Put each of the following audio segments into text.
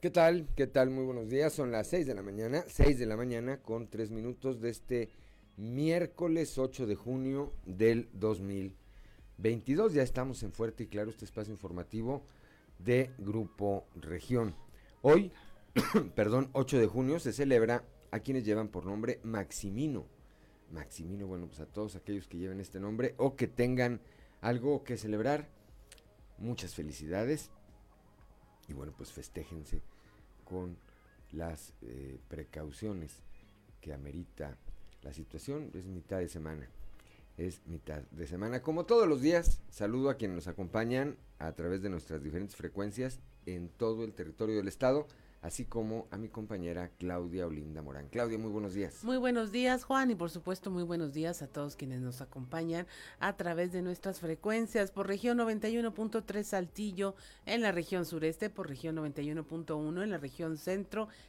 ¿Qué tal? ¿Qué tal? Muy buenos días. Son las 6 de la mañana, 6 de la mañana con 3 minutos de este miércoles 8 de junio del 2022. Ya estamos en Fuerte y Claro, este espacio informativo de Grupo Región. Hoy, perdón, 8 de junio se celebra a quienes llevan por nombre Maximino. Maximino, bueno, pues a todos aquellos que lleven este nombre o que tengan algo que celebrar, muchas felicidades y bueno, pues festéjense con las eh, precauciones que amerita la situación. Es mitad de semana. Es mitad de semana. Como todos los días, saludo a quienes nos acompañan a través de nuestras diferentes frecuencias en todo el territorio del estado así como a mi compañera Claudia Olinda Morán. Claudia, muy buenos días. Muy buenos días, Juan, y por supuesto muy buenos días a todos quienes nos acompañan a través de nuestras frecuencias por región 91.3 Saltillo en la región sureste, por región 91.1 en la región centro,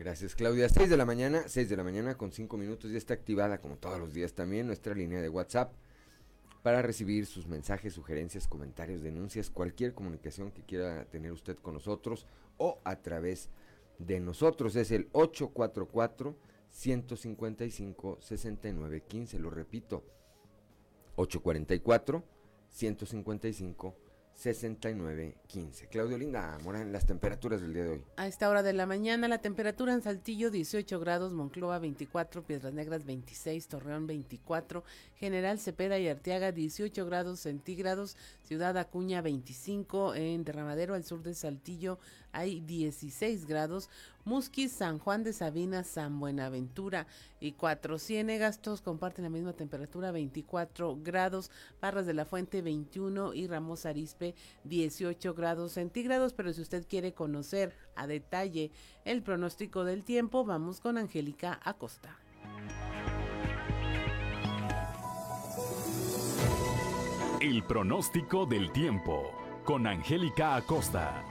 Gracias Claudia. 6 de la mañana, 6 de la mañana con 5 minutos ya está activada como todos los días también nuestra línea de WhatsApp para recibir sus mensajes, sugerencias, comentarios, denuncias, cualquier comunicación que quiera tener usted con nosotros o a través de nosotros. Es el 844 155 6915, lo repito. 844 155 6915. Claudio Linda Morán, las temperaturas del día de hoy. A esta hora de la mañana, la temperatura en Saltillo 18 grados, Moncloa 24, Piedras Negras 26, Torreón 24, General Cepeda y Arteaga 18 grados centígrados, Ciudad Acuña 25, en Derramadero al sur de Saltillo hay 16 grados, Musquis, San Juan de Sabina, San Buenaventura y Cuatro Ciénegas, todos comparten la misma temperatura, 24 grados, Barras de la Fuente 21 y Ramos Arispe 18 grados centígrados, pero si usted quiere conocer a detalle el pronóstico del tiempo, vamos con Angélica Acosta. El pronóstico del tiempo con Angélica Acosta.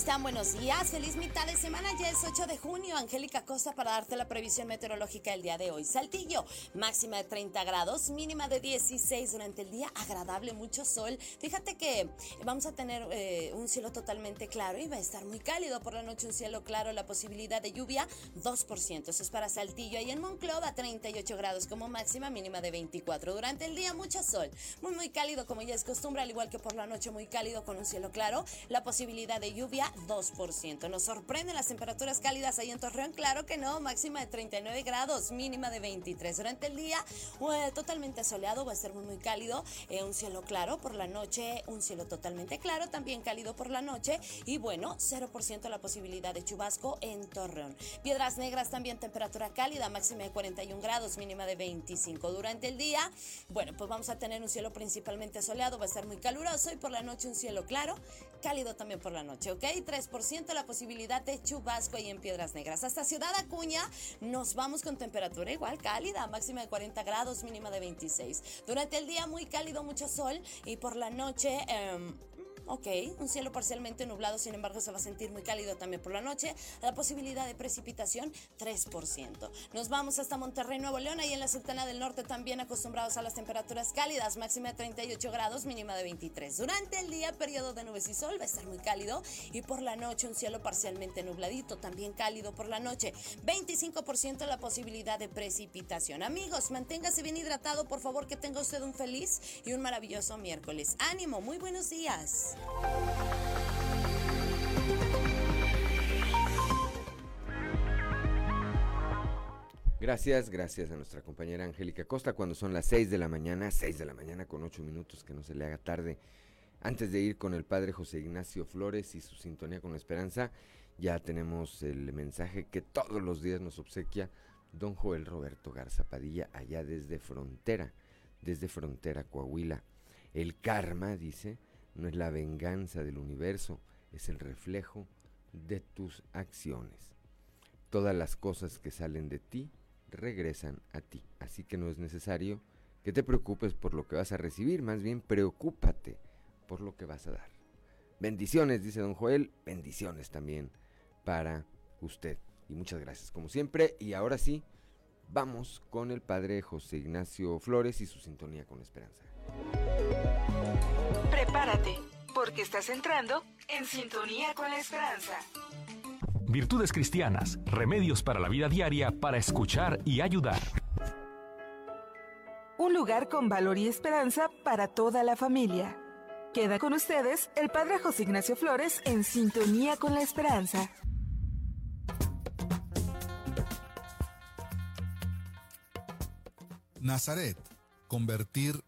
Están? Buenos días. Feliz mitad de semana. Ya es 8 de junio. Angélica Costa para darte la previsión meteorológica el día de hoy. Saltillo, máxima de 30 grados, mínima de 16 durante el día. Agradable, mucho sol. Fíjate que vamos a tener eh, un cielo totalmente claro y va a estar muy cálido. Por la noche un cielo claro, la posibilidad de lluvia 2%. Eso es para Saltillo. Ahí en Monclova 38 grados como máxima, mínima de 24. Durante el día mucho sol. Muy, muy cálido como ya es costumbre, al igual que por la noche muy cálido con un cielo claro. La posibilidad de lluvia 2%. Nos sorprenden las temperaturas cálidas ahí en Torreón, claro que no, máxima de 39 grados, mínima de 23. Durante el día, totalmente soleado, va a ser muy, muy cálido, eh, un cielo claro por la noche, un cielo totalmente claro, también cálido por la noche y bueno, 0% la posibilidad de chubasco en Torreón. Piedras Negras también temperatura cálida, máxima de 41 grados, mínima de 25. Durante el día, bueno, pues vamos a tener un cielo principalmente soleado, va a ser muy caluroso y por la noche un cielo claro, cálido también por la noche, ¿ok? 3% la posibilidad de chubasco ahí en Piedras Negras. Hasta Ciudad Acuña nos vamos con temperatura igual cálida, máxima de 40 grados, mínima de 26. Durante el día muy cálido, mucho sol y por la noche... Eh, Ok, un cielo parcialmente nublado, sin embargo se va a sentir muy cálido también por la noche. La posibilidad de precipitación 3%. Nos vamos hasta Monterrey, Nuevo León, ahí en la Sultana del Norte también acostumbrados a las temperaturas cálidas, máxima de 38 grados, mínima de 23. Durante el día, periodo de nubes y sol, va a estar muy cálido y por la noche un cielo parcialmente nubladito, también cálido por la noche. 25% la posibilidad de precipitación. Amigos, manténgase bien hidratado, por favor, que tenga usted un feliz y un maravilloso miércoles. Ánimo, muy buenos días. Gracias, gracias a nuestra compañera Angélica Costa cuando son las 6 de la mañana, 6 de la mañana con 8 minutos, que no se le haga tarde. Antes de ir con el padre José Ignacio Flores y su sintonía con la esperanza, ya tenemos el mensaje que todos los días nos obsequia don Joel Roberto Garza Padilla allá desde Frontera, desde Frontera, Coahuila. El karma, dice, no es la venganza del universo, es el reflejo de tus acciones. Todas las cosas que salen de ti regresan a ti, así que no es necesario que te preocupes por lo que vas a recibir, más bien preocúpate por lo que vas a dar. Bendiciones, dice don Joel, bendiciones también para usted. Y muchas gracias, como siempre. Y ahora sí, vamos con el padre José Ignacio Flores y su sintonía con esperanza. Prepárate, porque estás entrando en sintonía con la esperanza. Virtudes cristianas, remedios para la vida diaria para escuchar y ayudar. Un lugar con valor y esperanza para toda la familia. Queda con ustedes el Padre José Ignacio Flores en sintonía con la esperanza. Nazaret, convertir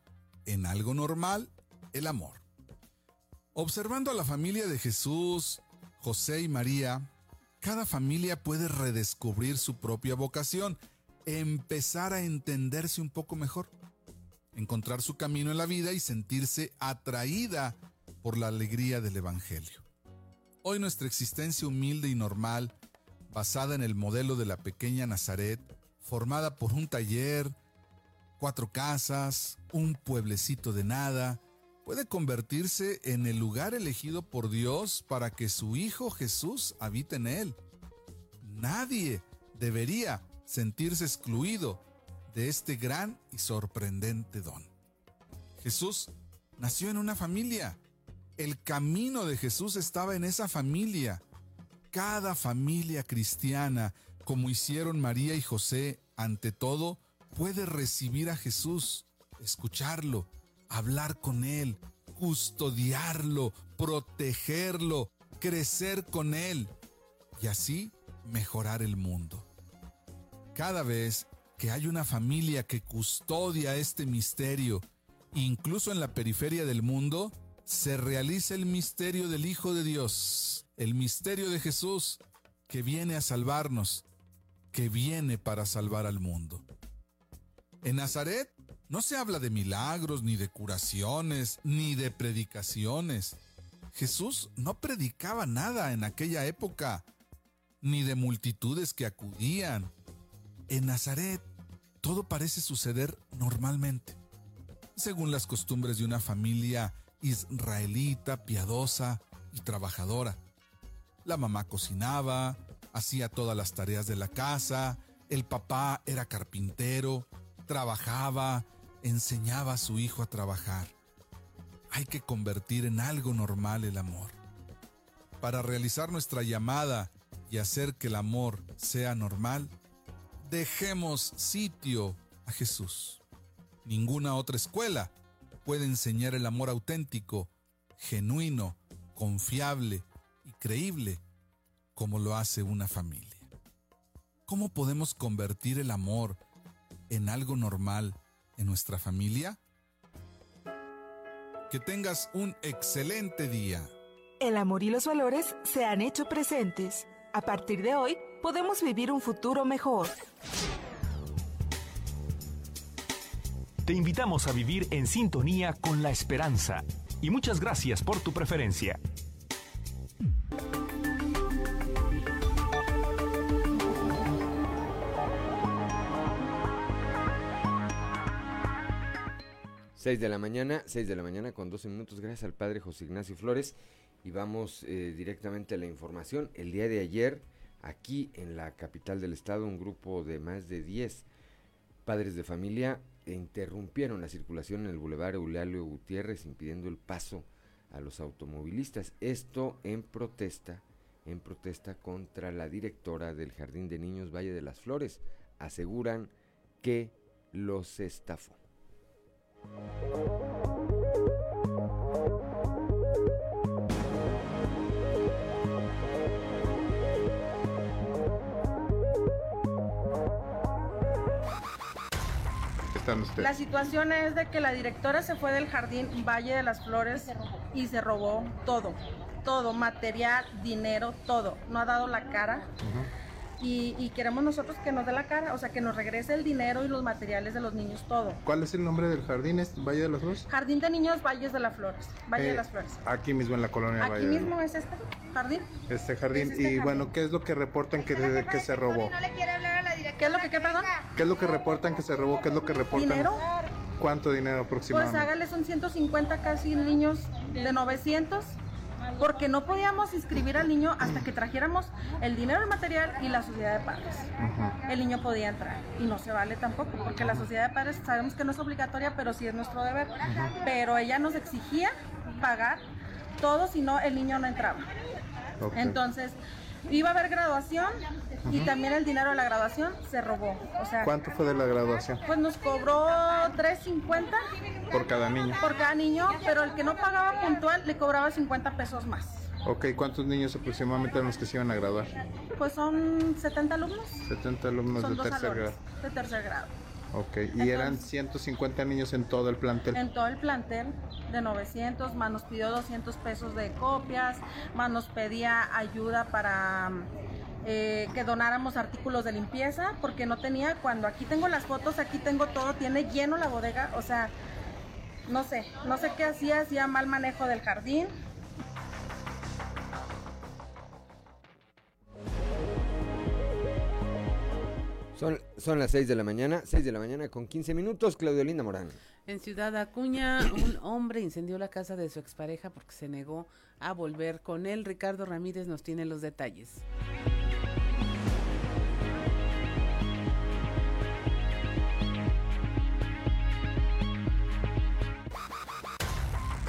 en algo normal el amor. Observando a la familia de Jesús, José y María, cada familia puede redescubrir su propia vocación, empezar a entenderse un poco mejor, encontrar su camino en la vida y sentirse atraída por la alegría del Evangelio. Hoy nuestra existencia humilde y normal, basada en el modelo de la pequeña Nazaret, formada por un taller, cuatro casas, un pueblecito de nada, puede convertirse en el lugar elegido por Dios para que su Hijo Jesús habite en él. Nadie debería sentirse excluido de este gran y sorprendente don. Jesús nació en una familia. El camino de Jesús estaba en esa familia. Cada familia cristiana, como hicieron María y José, ante todo, puede recibir a Jesús, escucharlo, hablar con Él, custodiarlo, protegerlo, crecer con Él y así mejorar el mundo. Cada vez que hay una familia que custodia este misterio, incluso en la periferia del mundo, se realiza el misterio del Hijo de Dios, el misterio de Jesús, que viene a salvarnos, que viene para salvar al mundo. En Nazaret no se habla de milagros, ni de curaciones, ni de predicaciones. Jesús no predicaba nada en aquella época, ni de multitudes que acudían. En Nazaret todo parece suceder normalmente, según las costumbres de una familia israelita, piadosa y trabajadora. La mamá cocinaba, hacía todas las tareas de la casa, el papá era carpintero, trabajaba, enseñaba a su hijo a trabajar. Hay que convertir en algo normal el amor. Para realizar nuestra llamada y hacer que el amor sea normal, dejemos sitio a Jesús. Ninguna otra escuela puede enseñar el amor auténtico, genuino, confiable y creíble como lo hace una familia. ¿Cómo podemos convertir el amor en algo normal en nuestra familia? Que tengas un excelente día. El amor y los valores se han hecho presentes. A partir de hoy, podemos vivir un futuro mejor. Te invitamos a vivir en sintonía con la esperanza y muchas gracias por tu preferencia. 6 de la mañana, 6 de la mañana con 12 minutos. Gracias al padre José Ignacio Flores. Y vamos eh, directamente a la información. El día de ayer, aquí en la capital del estado, un grupo de más de 10 padres de familia interrumpieron la circulación en el bulevar Eulalio Gutiérrez, impidiendo el paso a los automovilistas. Esto en protesta, en protesta contra la directora del Jardín de Niños Valle de las Flores. Aseguran que los estafó. La situación es de que la directora se fue del jardín Valle de las Flores y se robó todo, todo, material, dinero, todo. No ha dado la cara. Y, queremos nosotros que nos dé la cara, o sea, que nos regrese el dinero y los materiales de los niños, todo. ¿Cuál es el nombre del jardín? ¿Es Valle de las Flores? Jardín de Niños Valles de las Flores, Valle de Eh, las Flores. Aquí mismo en la colonia Aquí Valle. mismo es este jardín. Este jardín. Es este y jardín. bueno, ¿qué es lo que reportan que, de- que se robó? ¿Qué es lo que qué, perdón? ¿Qué es lo que reportan que se robó? ¿Qué es lo que reportan? ¿Dinero? ¿Cuánto dinero Pues aproximadamente? hágale son 150 casi niños de 900 porque no podíamos inscribir al niño hasta que trajéramos el dinero, el material y la sociedad de padres. El niño podía entrar y no se vale tampoco porque la sociedad de padres sabemos que no es obligatoria, pero sí es nuestro deber. Pero ella nos exigía pagar todo, si no el niño no entraba. Entonces iba a haber graduación y también el dinero de la graduación se robó. O sea, ¿Cuánto fue de la graduación? pues nos cobró 350 Por cada niño. por cada niño, pero el que no pagaba puntual le cobraba 50 pesos más. Ok, ¿cuántos niños aproximadamente eran los que se iban a graduar? Pues son 70 alumnos. 70 alumnos son de tercer grado. de tercer grado. Ok, y eran 150 niños en todo el plantel. En todo el plantel de 900, más nos pidió 200 pesos de copias, más nos pedía ayuda para eh, que donáramos artículos de limpieza, porque no tenía, cuando aquí tengo las fotos, aquí tengo todo, tiene lleno la bodega, o sea, no sé, no sé qué hacía, hacía mal manejo del jardín, Son, son las 6 de la mañana, 6 de la mañana con 15 minutos, Claudio Linda Morán. En Ciudad Acuña, un hombre incendió la casa de su expareja porque se negó a volver con él. Ricardo Ramírez nos tiene los detalles.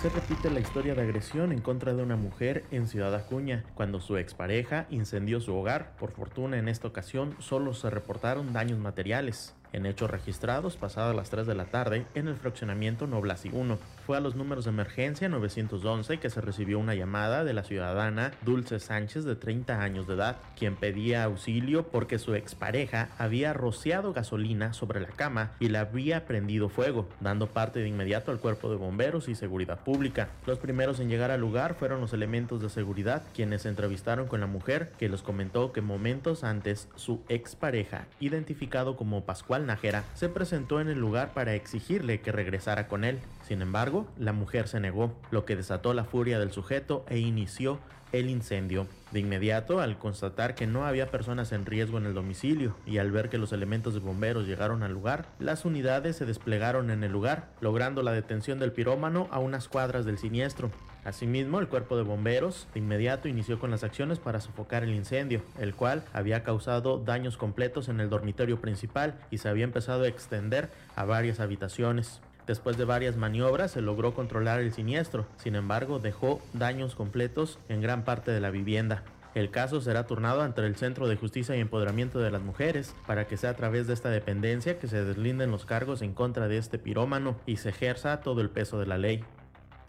Se repite la historia de agresión en contra de una mujer en Ciudad Acuña, cuando su expareja incendió su hogar. Por fortuna, en esta ocasión solo se reportaron daños materiales. En hechos registrados pasadas las 3 de la tarde en el fraccionamiento Noblasi 1. Fue a los números de emergencia 911 que se recibió una llamada de la ciudadana Dulce Sánchez de 30 años de edad, quien pedía auxilio porque su expareja había rociado gasolina sobre la cama y le había prendido fuego, dando parte de inmediato al cuerpo de bomberos y seguridad pública. Los primeros en llegar al lugar fueron los elementos de seguridad, quienes se entrevistaron con la mujer, que les comentó que momentos antes su expareja, identificado como Pascual Nájera, se presentó en el lugar para exigirle que regresara con él. Sin embargo, la mujer se negó, lo que desató la furia del sujeto e inició el incendio. De inmediato, al constatar que no había personas en riesgo en el domicilio y al ver que los elementos de bomberos llegaron al lugar, las unidades se desplegaron en el lugar, logrando la detención del pirómano a unas cuadras del siniestro. Asimismo, el cuerpo de bomberos de inmediato inició con las acciones para sofocar el incendio, el cual había causado daños completos en el dormitorio principal y se había empezado a extender a varias habitaciones. Después de varias maniobras se logró controlar el siniestro, sin embargo dejó daños completos en gran parte de la vivienda. El caso será turnado ante el Centro de Justicia y Empoderamiento de las Mujeres para que sea a través de esta dependencia que se deslinden los cargos en contra de este pirómano y se ejerza todo el peso de la ley.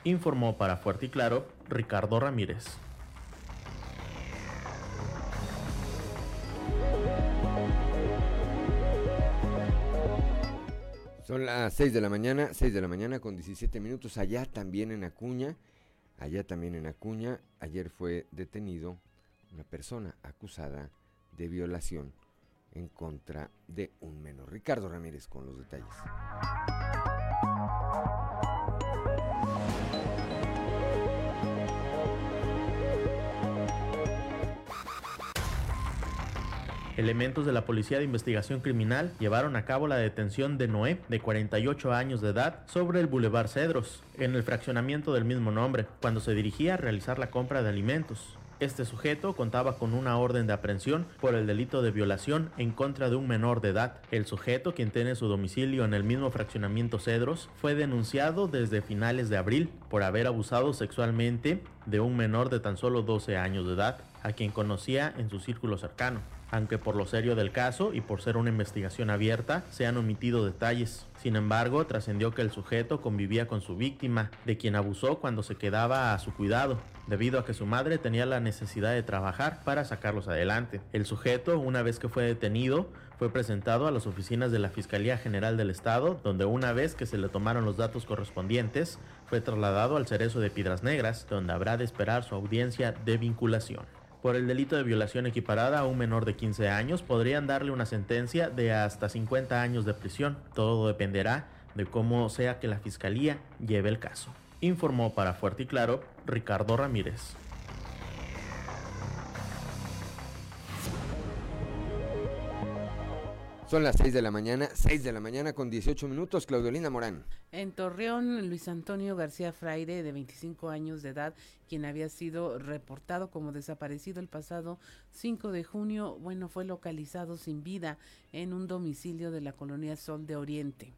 Informó para Fuerte y Claro Ricardo Ramírez. Son las 6 de la mañana, 6 de la mañana con 17 minutos, allá también en Acuña, allá también en Acuña, ayer fue detenido una persona acusada de violación en contra de un menor. Ricardo Ramírez con los detalles. Elementos de la Policía de Investigación Criminal llevaron a cabo la detención de Noé, de 48 años de edad, sobre el Boulevard Cedros, en el fraccionamiento del mismo nombre, cuando se dirigía a realizar la compra de alimentos. Este sujeto contaba con una orden de aprehensión por el delito de violación en contra de un menor de edad. El sujeto, quien tiene su domicilio en el mismo fraccionamiento Cedros, fue denunciado desde finales de abril por haber abusado sexualmente de un menor de tan solo 12 años de edad, a quien conocía en su círculo cercano aunque por lo serio del caso y por ser una investigación abierta se han omitido detalles. Sin embargo, trascendió que el sujeto convivía con su víctima, de quien abusó cuando se quedaba a su cuidado, debido a que su madre tenía la necesidad de trabajar para sacarlos adelante. El sujeto, una vez que fue detenido, fue presentado a las oficinas de la Fiscalía General del Estado, donde una vez que se le tomaron los datos correspondientes, fue trasladado al Cerezo de Piedras Negras, donde habrá de esperar su audiencia de vinculación. Por el delito de violación equiparada a un menor de 15 años podrían darle una sentencia de hasta 50 años de prisión. Todo dependerá de cómo sea que la Fiscalía lleve el caso. Informó para Fuerte y Claro Ricardo Ramírez. Son las 6 de la mañana, 6 de la mañana con 18 minutos, Claudiolina Morán. En Torreón, Luis Antonio García Fraire, de 25 años de edad, quien había sido reportado como desaparecido el pasado 5 de junio, bueno, fue localizado sin vida en un domicilio de la colonia Sol de Oriente.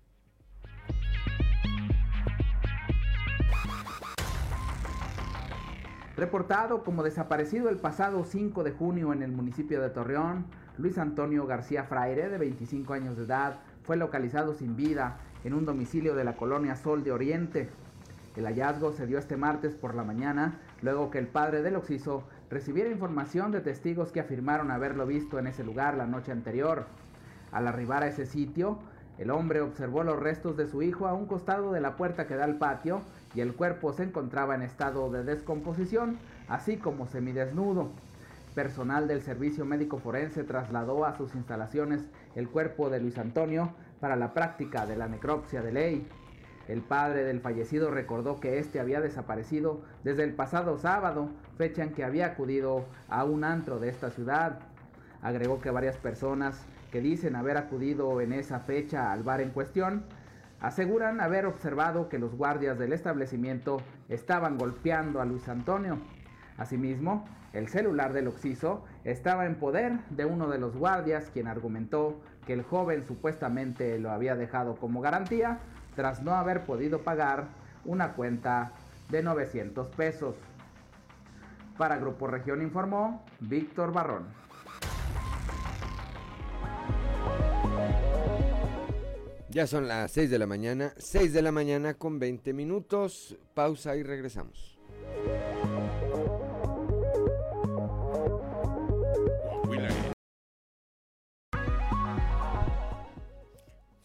Reportado como desaparecido el pasado 5 de junio en el municipio de Torreón, Luis Antonio García Fraire, de 25 años de edad, fue localizado sin vida en un domicilio de la colonia Sol de Oriente. El hallazgo se dio este martes por la mañana, luego que el padre del occiso recibiera información de testigos que afirmaron haberlo visto en ese lugar la noche anterior. Al arribar a ese sitio, el hombre observó los restos de su hijo a un costado de la puerta que da al patio y el cuerpo se encontraba en estado de descomposición, así como semidesnudo. Personal del Servicio Médico Forense trasladó a sus instalaciones el cuerpo de Luis Antonio para la práctica de la necropsia de ley. El padre del fallecido recordó que este había desaparecido desde el pasado sábado, fecha en que había acudido a un antro de esta ciudad. Agregó que varias personas que dicen haber acudido en esa fecha al bar en cuestión aseguran haber observado que los guardias del establecimiento estaban golpeando a Luis Antonio. Asimismo, el celular del occiso estaba en poder de uno de los guardias, quien argumentó que el joven supuestamente lo había dejado como garantía tras no haber podido pagar una cuenta de 900 pesos. Para Grupo Región informó Víctor Barrón. Ya son las 6 de la mañana, 6 de la mañana con 20 minutos. Pausa y regresamos.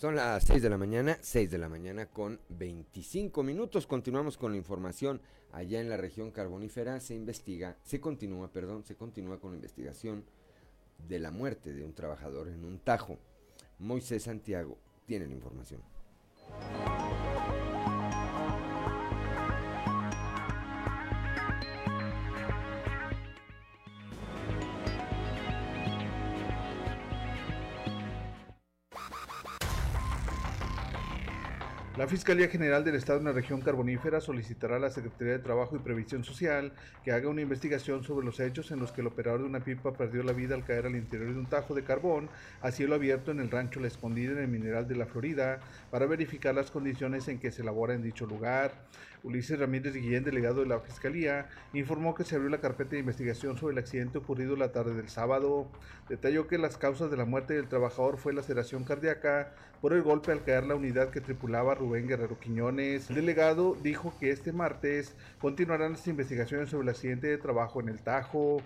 Son las 6 de la mañana, 6 de la mañana con 25 minutos. Continuamos con la información. Allá en la región carbonífera se investiga, se continúa, perdón, se continúa con la investigación de la muerte de un trabajador en un tajo. Moisés Santiago tiene la información. La Fiscalía General del Estado en la región carbonífera solicitará a la Secretaría de Trabajo y Previsión Social que haga una investigación sobre los hechos en los que el operador de una pipa perdió la vida al caer al interior de un tajo de carbón a cielo abierto en el rancho La Escondida en el Mineral de la Florida para verificar las condiciones en que se elabora en dicho lugar. Ulises Ramírez Guillén, delegado de la Fiscalía, informó que se abrió la carpeta de investigación sobre el accidente ocurrido la tarde del sábado. Detalló que las causas de la muerte del trabajador fue laceración cardíaca por el golpe al caer la unidad que tripulaba Rubén Guerrero Quiñones. El delegado dijo que este martes continuarán las investigaciones sobre el accidente de trabajo en el Tajo.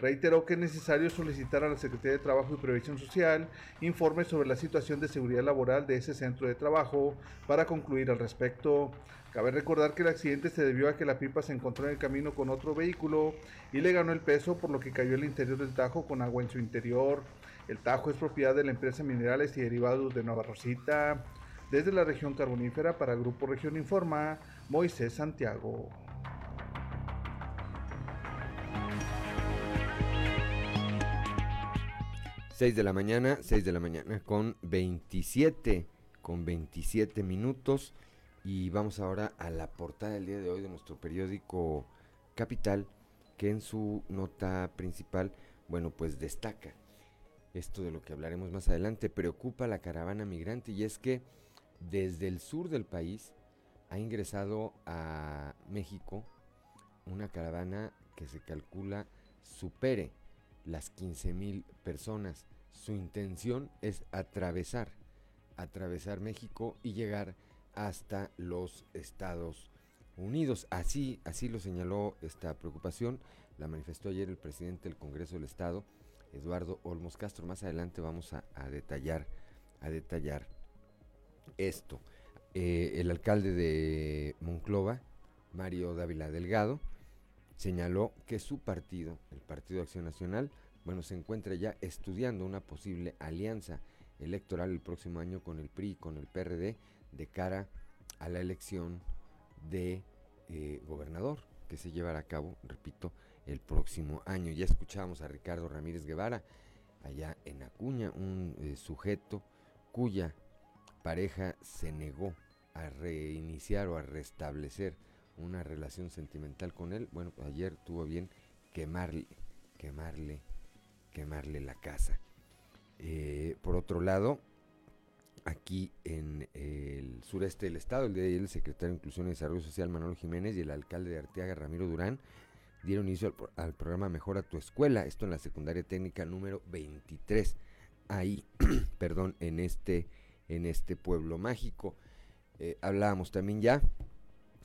Reiteró que es necesario solicitar a la Secretaría de Trabajo y Previsión Social informes sobre la situación de seguridad laboral de ese centro de trabajo para concluir al respecto. Cabe recordar que el accidente se debió a que la pipa se encontró en el camino con otro vehículo y le ganó el peso por lo que cayó al interior del Tajo con agua en su interior. El Tajo es propiedad de la empresa Minerales y Derivados de Nueva Rosita. Desde la región carbonífera para Grupo Región Informa, Moisés Santiago. Seis de la mañana, 6 de la mañana con 27, con 27 minutos. Y vamos ahora a la portada del día de hoy de nuestro periódico Capital, que en su nota principal, bueno, pues destaca esto de lo que hablaremos más adelante, preocupa la caravana migrante y es que desde el sur del país ha ingresado a México una caravana que se calcula supere las 15 mil personas. Su intención es atravesar, atravesar México y llegar hasta los Estados Unidos. Así, así lo señaló esta preocupación, la manifestó ayer el presidente del Congreso del Estado, Eduardo Olmos Castro. Más adelante vamos a, detallar, a detallar esto. Eh, el alcalde de Monclova, Mario Dávila Delgado, señaló que su partido, el Partido Acción Nacional, bueno, se encuentra ya estudiando una posible alianza electoral el próximo año con el PRI y con el PRD de cara a la elección de eh, gobernador que se llevará a cabo, repito, el próximo año. Ya escuchábamos a Ricardo Ramírez Guevara allá en Acuña, un eh, sujeto cuya pareja se negó a reiniciar o a restablecer una relación sentimental con él. Bueno, ayer tuvo bien quemarle, quemarle, quemarle la casa. Eh, por otro lado, aquí en el sureste del estado, el día de ayer el secretario de Inclusión y Desarrollo Social Manuel Jiménez y el alcalde de Arteaga Ramiro Durán dieron inicio al, programa Mejora tu Escuela, esto en la secundaria técnica número 23, ahí, perdón, en este, en este pueblo mágico. Eh, hablábamos también ya,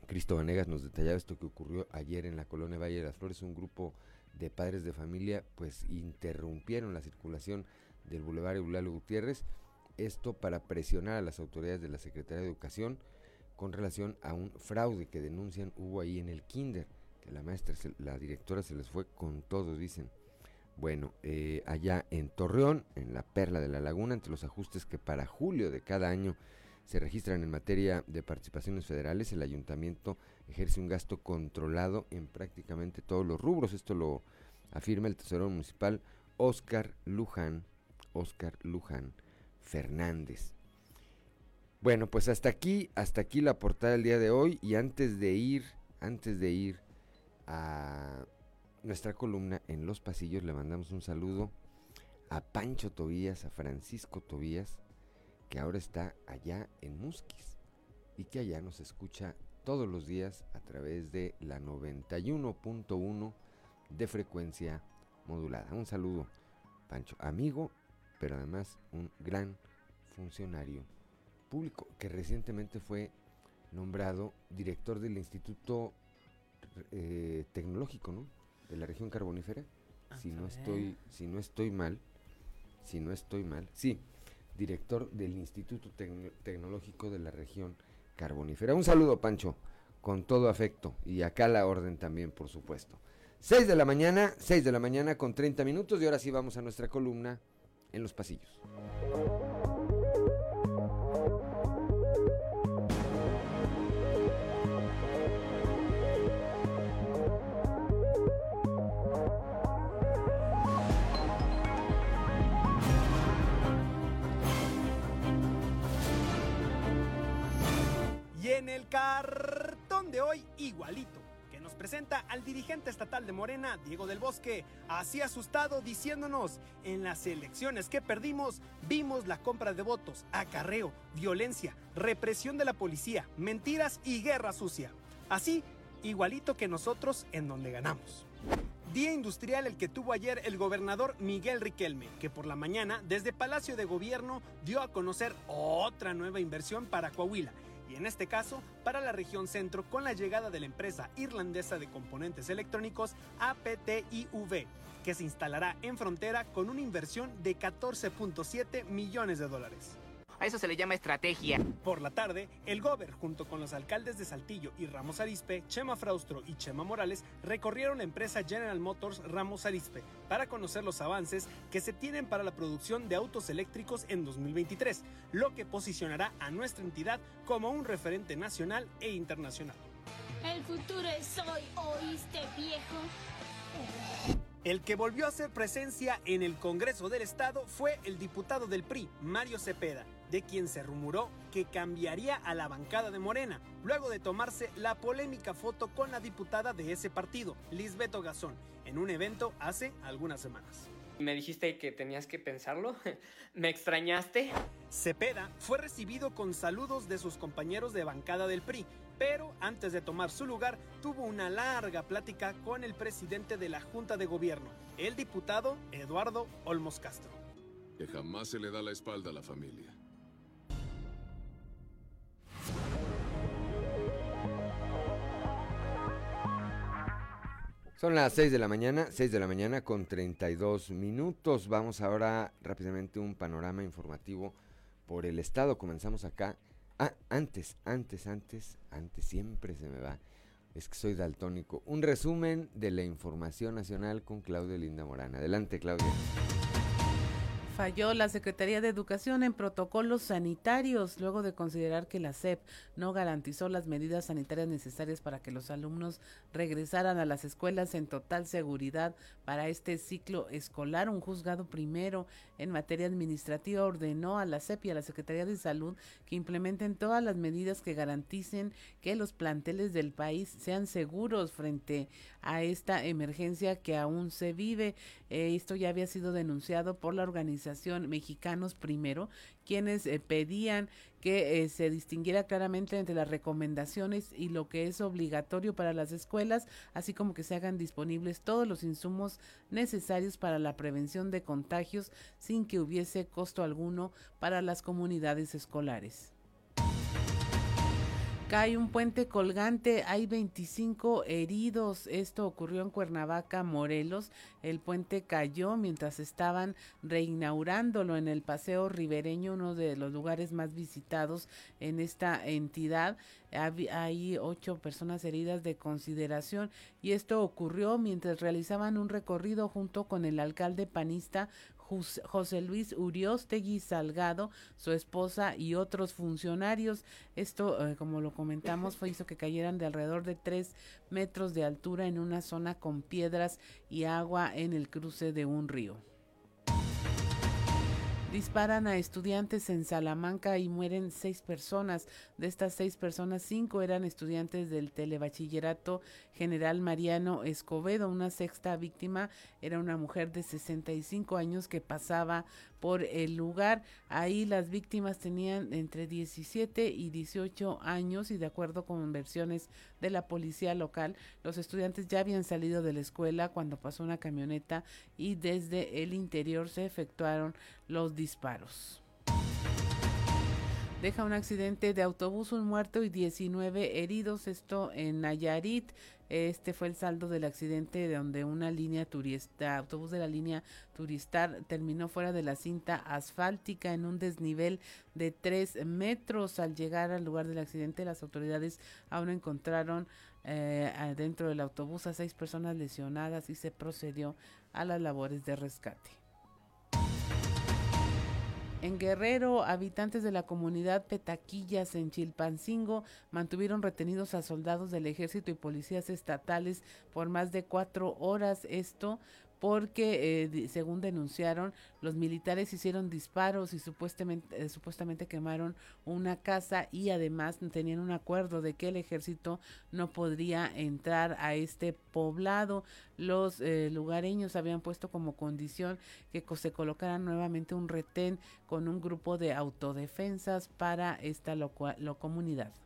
Cristo Vanegas nos detallaba esto que ocurrió ayer en la colonia Valle de las Flores, un grupo de padres de familia pues interrumpieron la circulación del Boulevard Eulalo Gutiérrez, esto para presionar a las autoridades de la Secretaría de Educación con relación a un fraude que denuncian hubo ahí en el kinder la maestra, la directora se les fue con todo, dicen. Bueno, eh, allá en Torreón, en la Perla de la Laguna, entre los ajustes que para julio de cada año se registran en materia de participaciones federales, el ayuntamiento ejerce un gasto controlado en prácticamente todos los rubros. Esto lo afirma el tesorero municipal Oscar Luján, Oscar Luján Fernández. Bueno, pues hasta aquí, hasta aquí la portada del día de hoy y antes de ir, antes de ir a nuestra columna en los pasillos. Le mandamos un saludo a Pancho Tobías, a Francisco Tobías, que ahora está allá en Musquis y que allá nos escucha todos los días a través de la 91.1 de frecuencia modulada. Un saludo, Pancho, amigo, pero además un gran funcionario público que recientemente fue nombrado director del Instituto eh, tecnológico, ¿no? De la región carbonífera. Ah, si no estoy, si no estoy mal, si no estoy mal, sí, director del Instituto Tecnológico de la región carbonífera. Un saludo, Pancho, con todo afecto y acá la orden también, por supuesto. 6 de la mañana, 6 de la mañana con 30 minutos y ahora sí vamos a nuestra columna en los pasillos. en el cartón de hoy, igualito, presenta al dirigente estatal de Morena, Diego del Bosque, así asustado diciéndonos, en las elecciones que perdimos, vimos la compra de votos, acarreo, violencia, represión de la policía, mentiras y guerra sucia. Así, igualito que nosotros en donde ganamos. Día industrial el que tuvo ayer el gobernador Miguel Riquelme, que por la mañana desde Palacio de Gobierno dio a conocer otra nueva inversión para Coahuila y en este caso para la región centro con la llegada de la empresa irlandesa de componentes electrónicos APTIV, que se instalará en frontera con una inversión de 14.7 millones de dólares. A eso se le llama estrategia. Por la tarde, el Gober, junto con los alcaldes de Saltillo y Ramos Arispe, Chema Fraustro y Chema Morales, recorrieron la empresa General Motors Ramos Arispe para conocer los avances que se tienen para la producción de autos eléctricos en 2023, lo que posicionará a nuestra entidad como un referente nacional e internacional. El futuro es hoy, ¿oíste, viejo? El que volvió a hacer presencia en el Congreso del Estado fue el diputado del PRI, Mario Cepeda, de quien se rumoró que cambiaría a la bancada de Morena, luego de tomarse la polémica foto con la diputada de ese partido, Lisbeto Gazón, en un evento hace algunas semanas. Me dijiste que tenías que pensarlo. ¿Me extrañaste? Cepeda fue recibido con saludos de sus compañeros de bancada del PRI, pero antes de tomar su lugar tuvo una larga plática con el presidente de la Junta de Gobierno, el diputado Eduardo Olmos Castro. Que jamás se le da la espalda a la familia. Son las 6 de la mañana, 6 de la mañana con 32 minutos. Vamos ahora rápidamente un panorama informativo por el estado. Comenzamos acá. Ah, antes, antes, antes, antes, siempre se me va. Es que soy daltónico. Un resumen de la información nacional con Claudia Linda Morán. Adelante, Claudia. Falló la Secretaría de Educación en protocolos sanitarios luego de considerar que la SEP no garantizó las medidas sanitarias necesarias para que los alumnos regresaran a las escuelas en total seguridad para este ciclo escolar. Un juzgado primero en materia administrativa ordenó a la SEP y a la Secretaría de Salud que implementen todas las medidas que garanticen que los planteles del país sean seguros frente a esta emergencia que aún se vive. Eh, esto ya había sido denunciado por la organización Mexicanos Primero, quienes eh, pedían que eh, se distinguiera claramente entre las recomendaciones y lo que es obligatorio para las escuelas, así como que se hagan disponibles todos los insumos necesarios para la prevención de contagios sin que hubiese costo alguno para las comunidades escolares. Cae un puente colgante, hay 25 heridos. Esto ocurrió en Cuernavaca, Morelos. El puente cayó mientras estaban reinaurándolo en el Paseo Ribereño, uno de los lugares más visitados en esta entidad. Hay ocho personas heridas de consideración y esto ocurrió mientras realizaban un recorrido junto con el alcalde panista José Luis Uriostegui Salgado, su esposa y otros funcionarios. Esto, eh, como lo comentamos, fue hizo que cayeran de alrededor de tres metros de altura en una zona con piedras y agua en el cruce de un río. Disparan a estudiantes en Salamanca y mueren seis personas. De estas seis personas, cinco eran estudiantes del telebachillerato General Mariano Escobedo. Una sexta víctima era una mujer de 65 años que pasaba por el lugar. Ahí las víctimas tenían entre 17 y 18 años y de acuerdo con versiones de la policía local, los estudiantes ya habían salido de la escuela cuando pasó una camioneta y desde el interior se efectuaron los disparos. Deja un accidente de autobús, un muerto y 19 heridos, esto en Nayarit. Este fue el saldo del accidente de donde una línea turista, autobús de la línea Turistar terminó fuera de la cinta asfáltica en un desnivel de tres metros. Al llegar al lugar del accidente, las autoridades aún encontraron eh, dentro del autobús a seis personas lesionadas y se procedió a las labores de rescate. En Guerrero, habitantes de la comunidad Petaquillas en Chilpancingo mantuvieron retenidos a soldados del ejército y policías estatales por más de cuatro horas. Esto porque eh, según denunciaron los militares hicieron disparos y supuestamente eh, supuestamente quemaron una casa y además tenían un acuerdo de que el ejército no podría entrar a este poblado. Los eh, lugareños habían puesto como condición que se colocara nuevamente un retén con un grupo de autodefensas para esta comunidad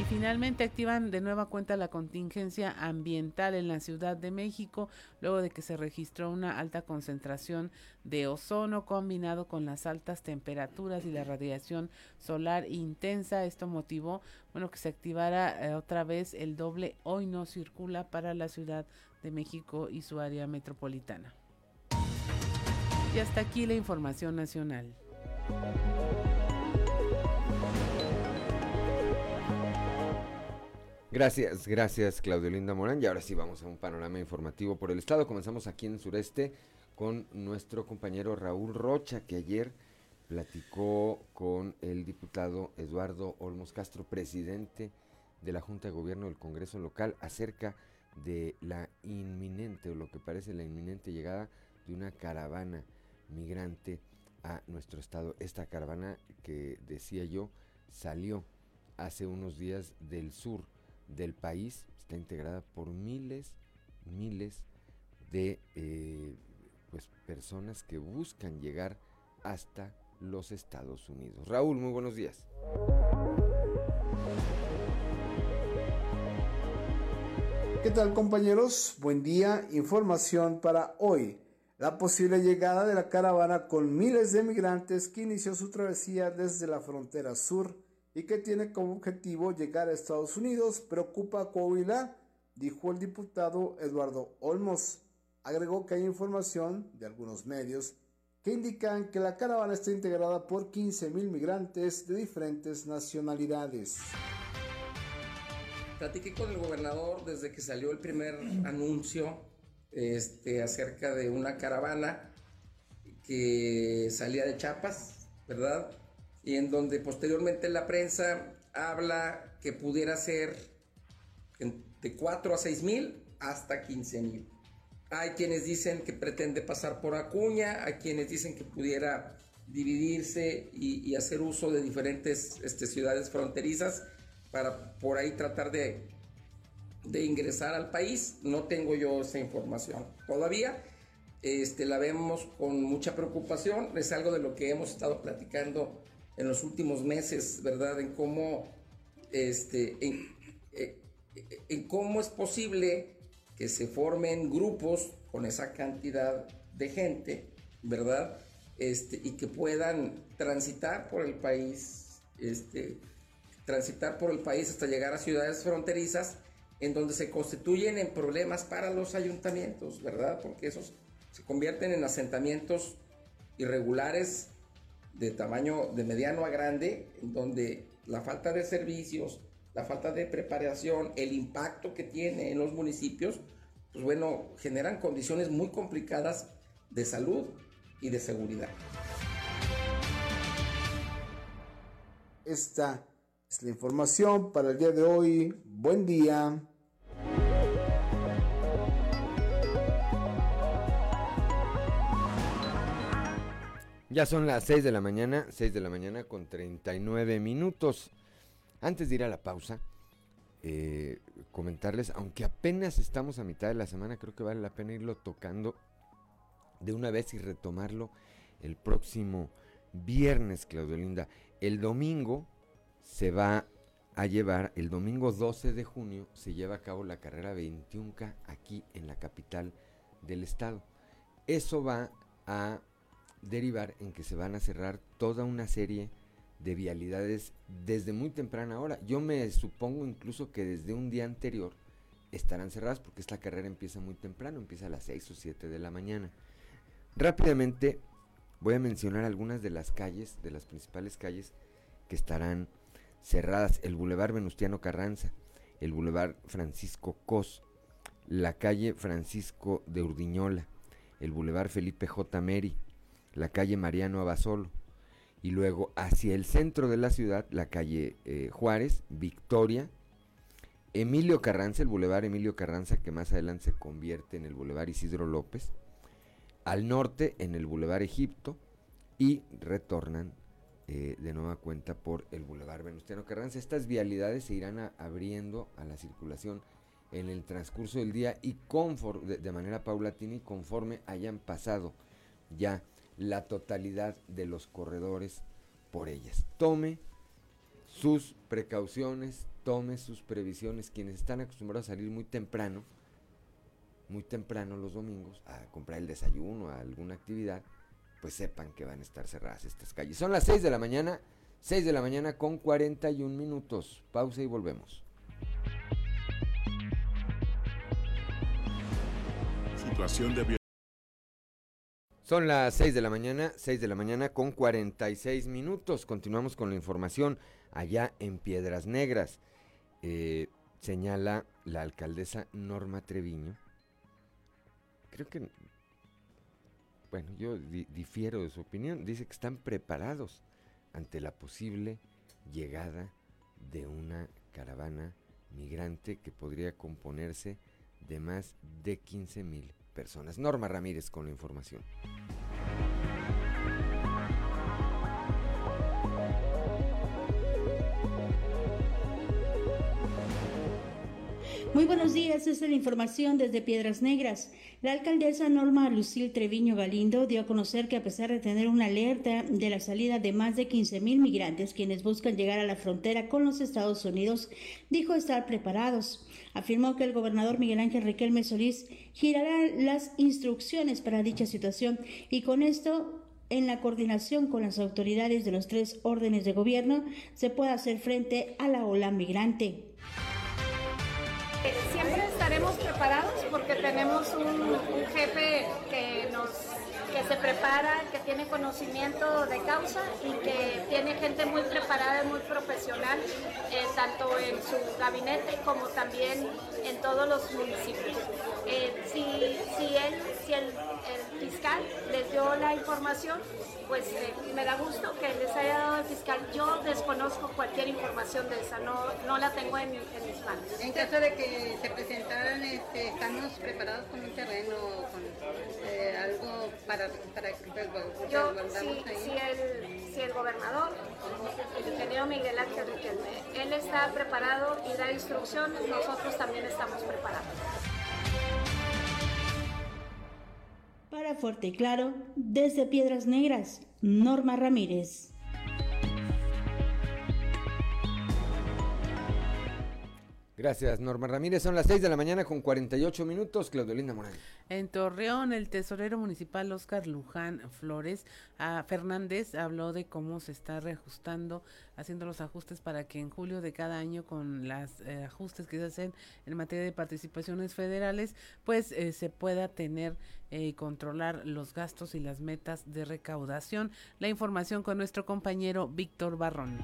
y finalmente activan de nueva cuenta la contingencia ambiental en la Ciudad de México luego de que se registró una alta concentración de ozono combinado con las altas temperaturas y la radiación solar intensa. Esto motivó bueno que se activara eh, otra vez el doble hoy no circula para la Ciudad de México y su área metropolitana. Y hasta aquí la información nacional. Gracias, gracias Claudio Linda Morán. Y ahora sí vamos a un panorama informativo por el estado. Comenzamos aquí en el sureste con nuestro compañero Raúl Rocha, que ayer platicó con el diputado Eduardo Olmos Castro, presidente de la Junta de Gobierno del Congreso local, acerca de la inminente, o lo que parece la inminente llegada de una caravana migrante a nuestro estado. Esta caravana que decía yo salió hace unos días del sur del país está integrada por miles, miles de eh, pues, personas que buscan llegar hasta los Estados Unidos. Raúl, muy buenos días. ¿Qué tal compañeros? Buen día. Información para hoy. La posible llegada de la caravana con miles de migrantes que inició su travesía desde la frontera sur y que tiene como objetivo llegar a Estados Unidos preocupa a Coahuila, dijo el diputado Eduardo Olmos. Agregó que hay información de algunos medios que indican que la caravana está integrada por 15.000 migrantes de diferentes nacionalidades. platiqué con el gobernador desde que salió el primer anuncio este, acerca de una caravana que salía de Chiapas, ¿verdad? Y en donde posteriormente la prensa habla que pudiera ser de 4 a 6 mil hasta 15 mil. Hay quienes dicen que pretende pasar por Acuña, hay quienes dicen que pudiera dividirse y, hacer uso de diferentes este, ciudades fronterizas para por ahí tratar de, de ingresar al país. No tengo yo esa información todavía. Este, la vemos con mucha preocupación. Es algo de lo que hemos estado platicando en los últimos meses, ¿verdad? En cómo, este, eh, en cómo es posible que se formen grupos con esa cantidad de gente, ¿verdad? Este, y que puedan transitar por el país, este, transitar por el país hasta llegar a ciudades fronterizas en donde se constituyen en problemas para los ayuntamientos, ¿verdad? Porque esos se convierten en asentamientos irregulares de tamaño de mediano a grande, donde la falta de servicios, la falta de preparación, el impacto que tiene en los municipios, pues bueno, generan condiciones muy complicadas de salud y de seguridad. Esta es la información para el día de hoy. Buen día. Ya son las 6 de la mañana, 6 de la mañana con 39 minutos. Antes de ir a la pausa, eh, comentarles, aunque apenas estamos a mitad de la semana, creo que vale la pena irlo tocando de una vez y retomarlo el próximo viernes, Claudio Linda. El domingo se va a llevar, el domingo 12 de junio, se lleva a cabo la carrera 21K aquí en la capital del estado. Eso va a derivar en que se van a cerrar toda una serie de vialidades desde muy temprana hora. Yo me supongo incluso que desde un día anterior estarán cerradas porque esta carrera empieza muy temprano, empieza a las 6 o 7 de la mañana. Rápidamente voy a mencionar algunas de las calles, de las principales calles que estarán cerradas. El Boulevard Venustiano Carranza, el Boulevard Francisco Cos, la calle Francisco de Urdiñola, el Boulevard Felipe J. Meri, la calle Mariano Abasolo, y luego hacia el centro de la ciudad, la calle eh, Juárez, Victoria, Emilio Carranza, el Boulevard Emilio Carranza, que más adelante se convierte en el Boulevard Isidro López, al norte en el Boulevard Egipto y retornan eh, de nueva cuenta por el Boulevard Venustiano Carranza. Estas vialidades se irán abriendo a la circulación en el transcurso del día y de, de manera paulatina y conforme hayan pasado ya la totalidad de los corredores por ellas. Tome sus precauciones, tome sus previsiones. Quienes están acostumbrados a salir muy temprano, muy temprano los domingos a comprar el desayuno, a alguna actividad, pues sepan que van a estar cerradas estas calles. Son las 6 de la mañana, 6 de la mañana con 41 minutos. Pausa y volvemos. Situación de son las 6 de la mañana, 6 de la mañana con 46 minutos. Continuamos con la información allá en Piedras Negras. Eh, señala la alcaldesa Norma Treviño. Creo que, bueno, yo difiero de su opinión. Dice que están preparados ante la posible llegada de una caravana migrante que podría componerse de más de 15 mil Norma Ramírez con la información. Muy buenos días, esta es la información desde Piedras Negras. La alcaldesa Norma Lucil Treviño Galindo dio a conocer que a pesar de tener una alerta de la salida de más de 15 mil migrantes quienes buscan llegar a la frontera con los Estados Unidos, dijo estar preparados. Afirmó que el gobernador Miguel Ángel Riquelme Solís girará las instrucciones para dicha situación y con esto en la coordinación con las autoridades de los tres órdenes de gobierno se pueda hacer frente a la ola migrante. Siempre estaremos preparados porque tenemos un, jefe que se prepara, que tiene conocimiento de causa y que tiene gente muy preparada y muy profesional, eh, tanto en su gabinete como también en todos los municipios. Eh, si, si, él, si el, fiscal les dio la información, pues eh, me da gusto que les haya dado el fiscal. Yo desconozco cualquier información de esa, no, no la tengo en, mis manos. En caso de que se presentaran, este, ¿estamos preparados con un terreno, con eh, algo para, para que Yo, si, si, el, si el gobernador, el ingeniero Miguel Ángel Riquelme, él está preparado y da instrucciones, nosotros también estamos preparados. Fuerte y Claro, desde Piedras Negras, Norma Ramírez. Gracias, Norma Ramírez. Son las 6 de la mañana con 48 minutos. Claudelina Morán. En Torreón, el tesorero municipal Oscar Luján Flores a Fernández habló de cómo se está reajustando, haciendo los ajustes para que en julio de cada año, con los eh, ajustes que se hacen en materia de participaciones federales, pues eh, se pueda tener y eh, controlar los gastos y las metas de recaudación. La información con nuestro compañero Víctor Barrón.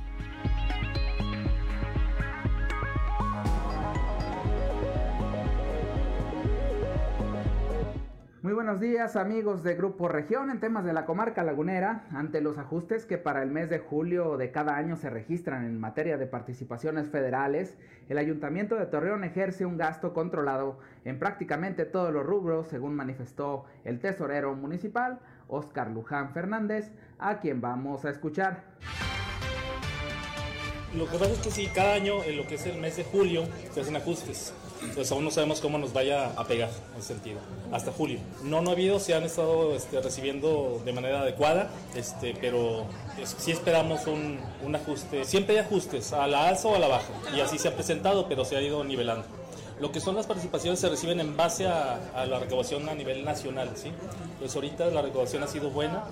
Muy buenos días amigos de Grupo Región en temas de la comarca lagunera. Ante los ajustes que para el mes de julio de cada año se registran en materia de participaciones federales, el Ayuntamiento de Torreón ejerce un gasto controlado en prácticamente todos los rubros, según manifestó el tesorero municipal Oscar Luján Fernández, a quien vamos a escuchar. Lo que pasa es que sí, cada año en lo que es el mes de julio se hacen ajustes pues aún no sabemos cómo nos vaya a pegar en ese sentido, hasta julio. No, no ha habido, se han estado este, recibiendo de manera adecuada, este, pero sí esperamos un, un, ajuste. Siempre hay ajustes, a la alza o a la baja, y así se ha presentado, pero se ha ido nivelando. Lo que son las participaciones se reciben en base a, a la recaudación a nivel nacional, ¿sí? Pues ahorita la recaudación ha sido buena,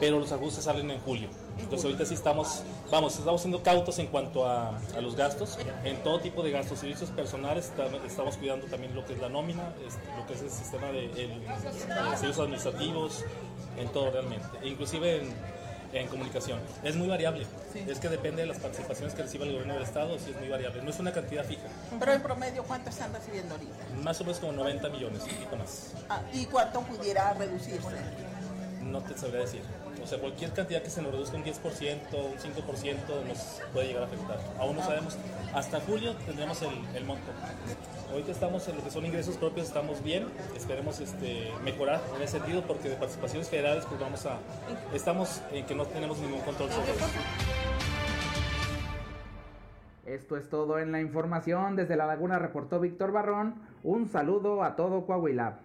pero los ajustes salen en julio. Entonces ahorita sí estamos, vamos, estamos siendo cautos en cuanto a, a los gastos, en todo tipo de gastos, servicios personales, estamos cuidando también lo que es la nómina, este, lo que es el sistema de servicios administrativos, en todo realmente, e inclusive en, en comunicación. Es muy variable, es que depende de las participaciones que reciba el gobierno del Estado, sí es muy variable, no es una cantidad fija. Pero en promedio, ¿cuánto están recibiendo ahorita? Más o menos como 90 millones, un poquito más. Ah, ¿Y cuánto pudiera reducirse? No te sabría decir. O sea, cualquier cantidad que se nos reduzca un 10%, un 5% nos puede llegar a afectar. Aún no sabemos. Hasta julio tendremos el, el monto. Ahorita estamos en lo que son ingresos propios, estamos bien. Esperemos este, mejorar en ese sentido porque de participaciones federales pues vamos a... Estamos en que no tenemos ningún control sobre eso. Esto es todo en la información. Desde La Laguna reportó Víctor Barrón. Un saludo a todo Coahuila.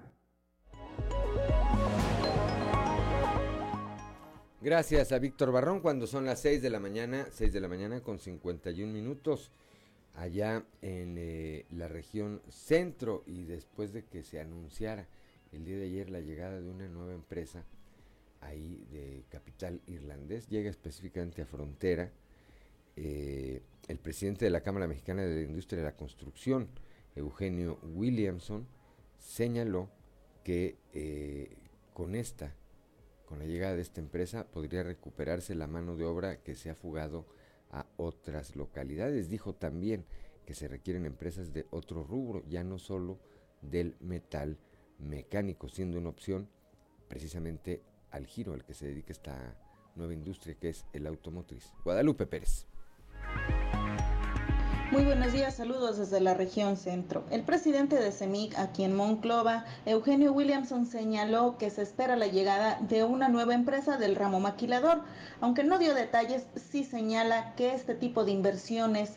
Gracias a Víctor Barrón cuando son las 6 de la mañana, 6 de la mañana con 51 minutos allá en eh, la región centro y después de que se anunciara el día de ayer la llegada de una nueva empresa ahí de capital irlandés, llega específicamente a Frontera, eh, el presidente de la Cámara Mexicana de la Industria de la Construcción, Eugenio Williamson, señaló que eh, con esta con la llegada de esta empresa podría recuperarse la mano de obra que se ha fugado a otras localidades. Dijo también que se requieren empresas de otro rubro, ya no solo del metal mecánico, siendo una opción precisamente al giro al que se dedica esta nueva industria que es el automotriz. Guadalupe Pérez. Muy buenos días, saludos desde la región centro. El presidente de CEMIC aquí en Monclova, Eugenio Williamson, señaló que se espera la llegada de una nueva empresa del ramo maquilador, aunque no dio detalles, sí señala que este tipo de inversiones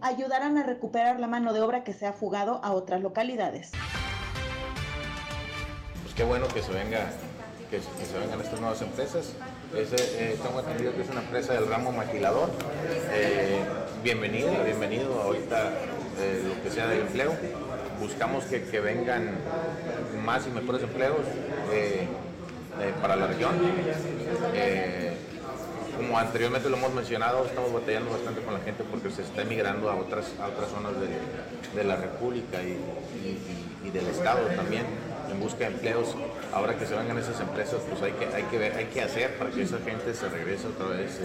ayudarán a recuperar la mano de obra que se ha fugado a otras localidades. Pues qué bueno que se venga que, se vengan estas nuevas empresas. Eh, tengo entendido que es una empresa del ramo maquilador. Eh, bienvenido, bienvenido ahorita eh, lo que sea del empleo. Buscamos que, vengan más y mejores empleos eh, eh, para la región. como anteriormente lo hemos mencionado, estamos batallando bastante con la gente porque se está emigrando a otras, otras zonas de, de la República y, del Estado también en busca de empleos. Ahora que se vengan esas empresas, pues hay que, hay que, hay que hacer para que esa gente se regrese otra vez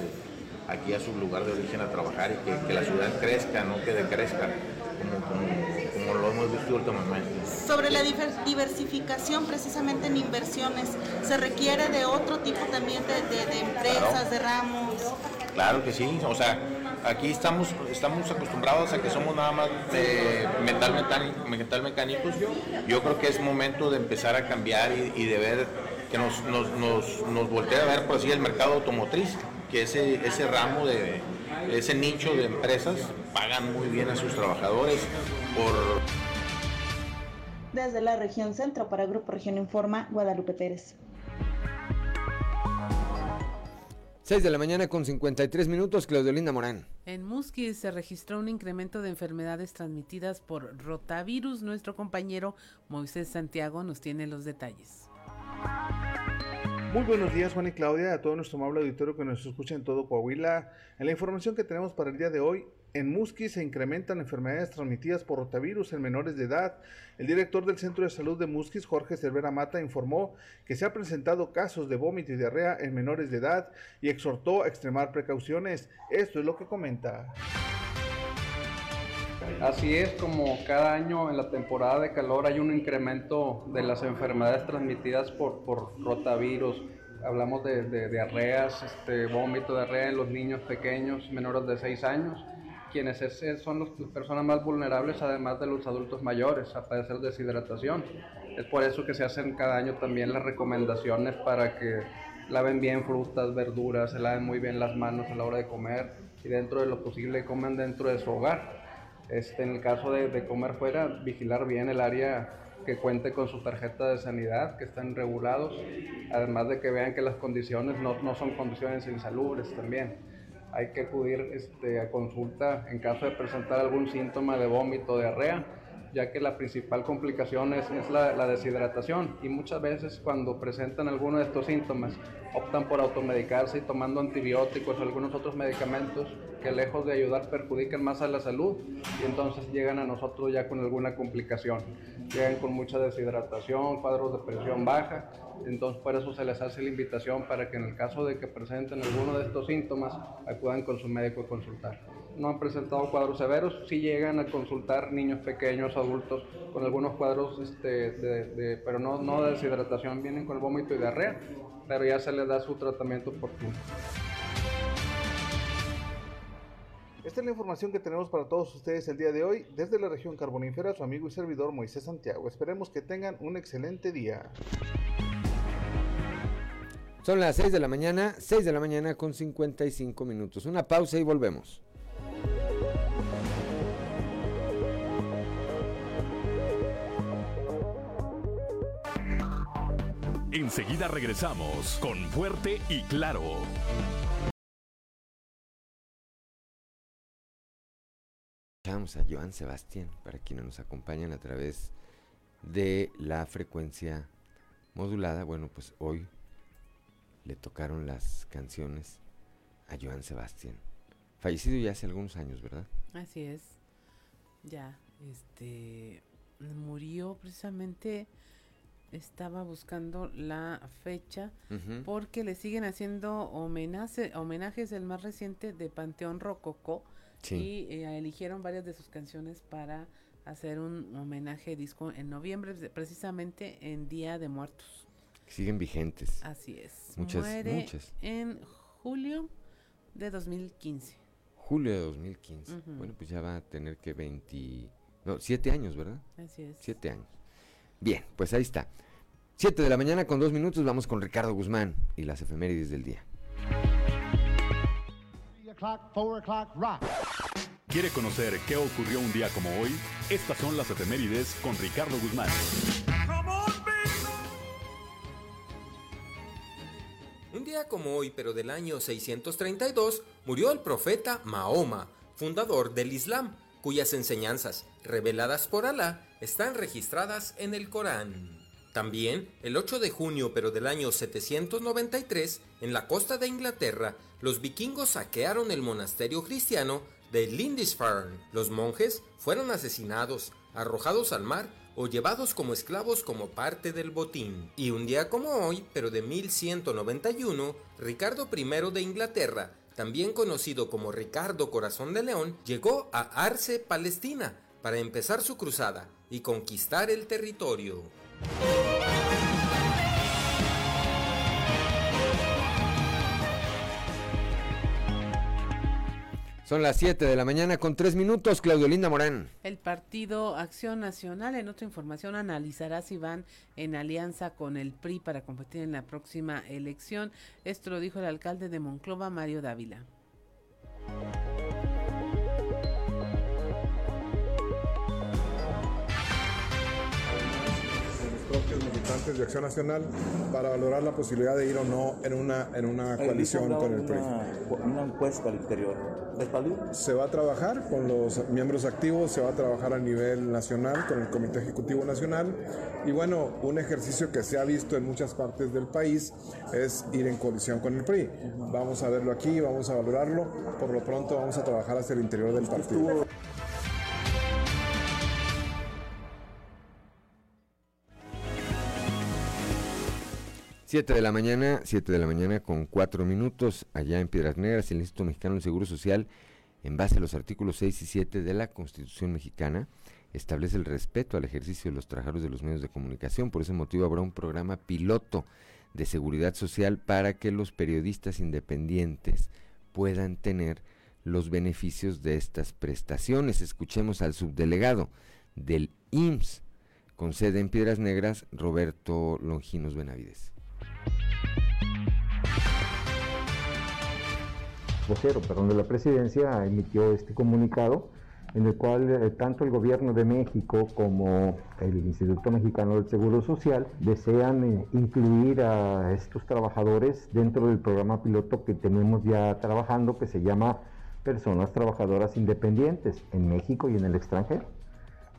aquí a su lugar de origen a trabajar y que, que la ciudad crezca, no que decrezca, como, como, como lo hemos visto últimamente. Sobre la diver- diversificación precisamente en inversiones, ¿se requiere de otro tipo también de, de- de empresas, Claro. de ramos? Claro que sí, o sea, aquí estamos, estamos acostumbrados a que somos nada más de metal, mecánico, metal mecánicos. Yo creo que es momento de empezar a cambiar y, y de ver que nos, nos, nos, nos voltea a ver por así el mercado automotriz, que ese, ese ramo de ese nicho de empresas pagan muy bien a sus trabajadores por Desde la región centro para Grupo Región Informa, Guadalupe Pérez. 6 de la mañana con 53 minutos, Claudio Linda Morán. En Musquis se registró un incremento de enfermedades transmitidas por rotavirus. Nuestro compañero Moisés Santiago nos tiene los detalles. Muy buenos días Juan y Claudia, a todo nuestro amable auditorio que nos escucha en todo Coahuila. En la información que tenemos para el día de hoy, en Musquis se incrementan enfermedades transmitidas por rotavirus en menores de edad. El director del Centro de Salud de Musquis, Jorge Cervera Mata, informó que se han presentado casos de vómito y diarrea en menores de edad y exhortó a extremar precauciones. Esto es lo que comenta. Así es, como cada año en la temporada de calor hay un incremento de las enfermedades transmitidas por, por rotavirus. Hablamos de, de diarreas, este, vómito, diarrea en los niños pequeños, menores de 6 años, quienes es- es- son las personas más vulnerables, además de los adultos mayores, a padecer deshidratación. Es por eso que se hacen cada año también las recomendaciones para que laven bien frutas, verduras, se laven muy bien las manos a la hora de comer y dentro de lo posible coman dentro de su hogar. Este, en el caso de, de comer fuera, vigilar bien el área que cuente con su tarjeta de sanidad, que estén regulados, además de que vean que las condiciones no, no son condiciones insalubres también. Hay que acudir este, a consulta en caso de presentar algún síntoma de vómito diarrea, ya que la principal complicación es, la, la deshidratación y muchas veces cuando presentan alguno de estos síntomas optan por automedicarse y tomando antibióticos o algunos otros medicamentos que lejos de ayudar perjudican más a la salud y entonces llegan a nosotros ya con alguna complicación. Llegan con mucha deshidratación, cuadros de presión baja, entonces por eso se les hace la invitación para que en el caso de que presenten alguno de estos síntomas acudan con su médico a consultar. No han presentado cuadros severos, sí llegan a consultar niños pequeños, adultos, con algunos cuadros, este, de, de- pero no, no de deshidratación, vienen con el vómito y diarrea, pero ya se les da su tratamiento oportuno. Esta es la información que tenemos para todos ustedes el día de hoy desde la región carbonífera, su amigo y servidor Moisés Santiago. Esperemos que tengan un excelente día. Son las 6 de la mañana, 6 de la mañana con 55 minutos. Una pausa y volvemos. Enseguida regresamos con Fuerte y Claro. Escuchamos a Joan Sebastián, para quienes nos acompañan a través de la frecuencia modulada. Bueno, pues hoy le tocaron las canciones a Joan Sebastián. Fallecido ya hace algunos años, ¿verdad? Así es. Ya, este murió precisamente estaba buscando la fecha porque le siguen haciendo homenaje, homenajes el más reciente de Panteón Rococó Sí. y eh, eligieron varias de sus canciones para hacer un homenaje disco en noviembre pre- precisamente en Día de Muertos. Siguen vigentes. Así es. Muchas, Muere muchas. en julio de 2015. Julio de 2015. Ujú. Bueno, pues ya va a tener que 20... No, 7 años, ¿verdad? Así es. 7 años. Bien, pues ahí está. 7 de la mañana con 2 minutos vamos con Ricardo Guzmán y las efemérides del día. ¿Quiere conocer qué ocurrió un día como hoy? Estas son las efemérides con Ricardo Guzmán. Un día como hoy, pero del año 632, murió el profeta Mahoma, fundador del Islam, cuyas enseñanzas, reveladas por Alá, están registradas en el Corán. También, el 8 de junio, pero del año 793, en la costa de Inglaterra, los vikingos saquearon el monasterio cristiano de Lindisfarne. Los monjes fueron asesinados, arrojados al mar o llevados como esclavos como parte del botín. Y un día como hoy, pero de 1191, Ricardo I de Inglaterra también conocido como Ricardo Corazón de León, llegó a Arce, Palestina, para empezar su cruzada y conquistar el territorio. Son las 7 de la mañana con 3 minutos, Claudio Linda Morán. El partido Acción Nacional, en otra información, analizará si van en alianza con el PRI para competir en la próxima elección. Esto lo dijo el alcalde de Monclova, Mario Dávila. Propios militantes de Acción Nacional para valorar la posibilidad de ir o no en una, en una coalición con el PRI. Una encuesta al interior. Se va a trabajar con los miembros activos, se va a trabajar a nivel nacional con el Comité Ejecutivo Nacional y bueno, un ejercicio que se ha visto en muchas partes del país es ir en coalición con el PRI. Vamos a verlo aquí, vamos a valorarlo, por lo pronto vamos a trabajar hacia el interior del partido. 7 de la mañana, 7 de la mañana con 4 minutos, allá en Piedras Negras, el Instituto Mexicano del Seguro Social, en base a los artículos 6 y 7 de la Constitución mexicana, establece el respeto al ejercicio de los trabajadores de los medios de comunicación. Por ese motivo habrá un programa piloto de seguridad social para que los periodistas independientes puedan tener los beneficios de estas prestaciones. Escuchemos al subdelegado del IMSS con sede en Piedras Negras, Roberto Longinos Benavides. Vocero perdón, de la presidencia emitió este comunicado en el cual eh, tanto el gobierno de México como el Instituto Mexicano del Seguro Social desean eh, incluir a estos trabajadores dentro del programa piloto que tenemos ya trabajando que se llama Personas Trabajadoras Independientes en México y en el extranjero.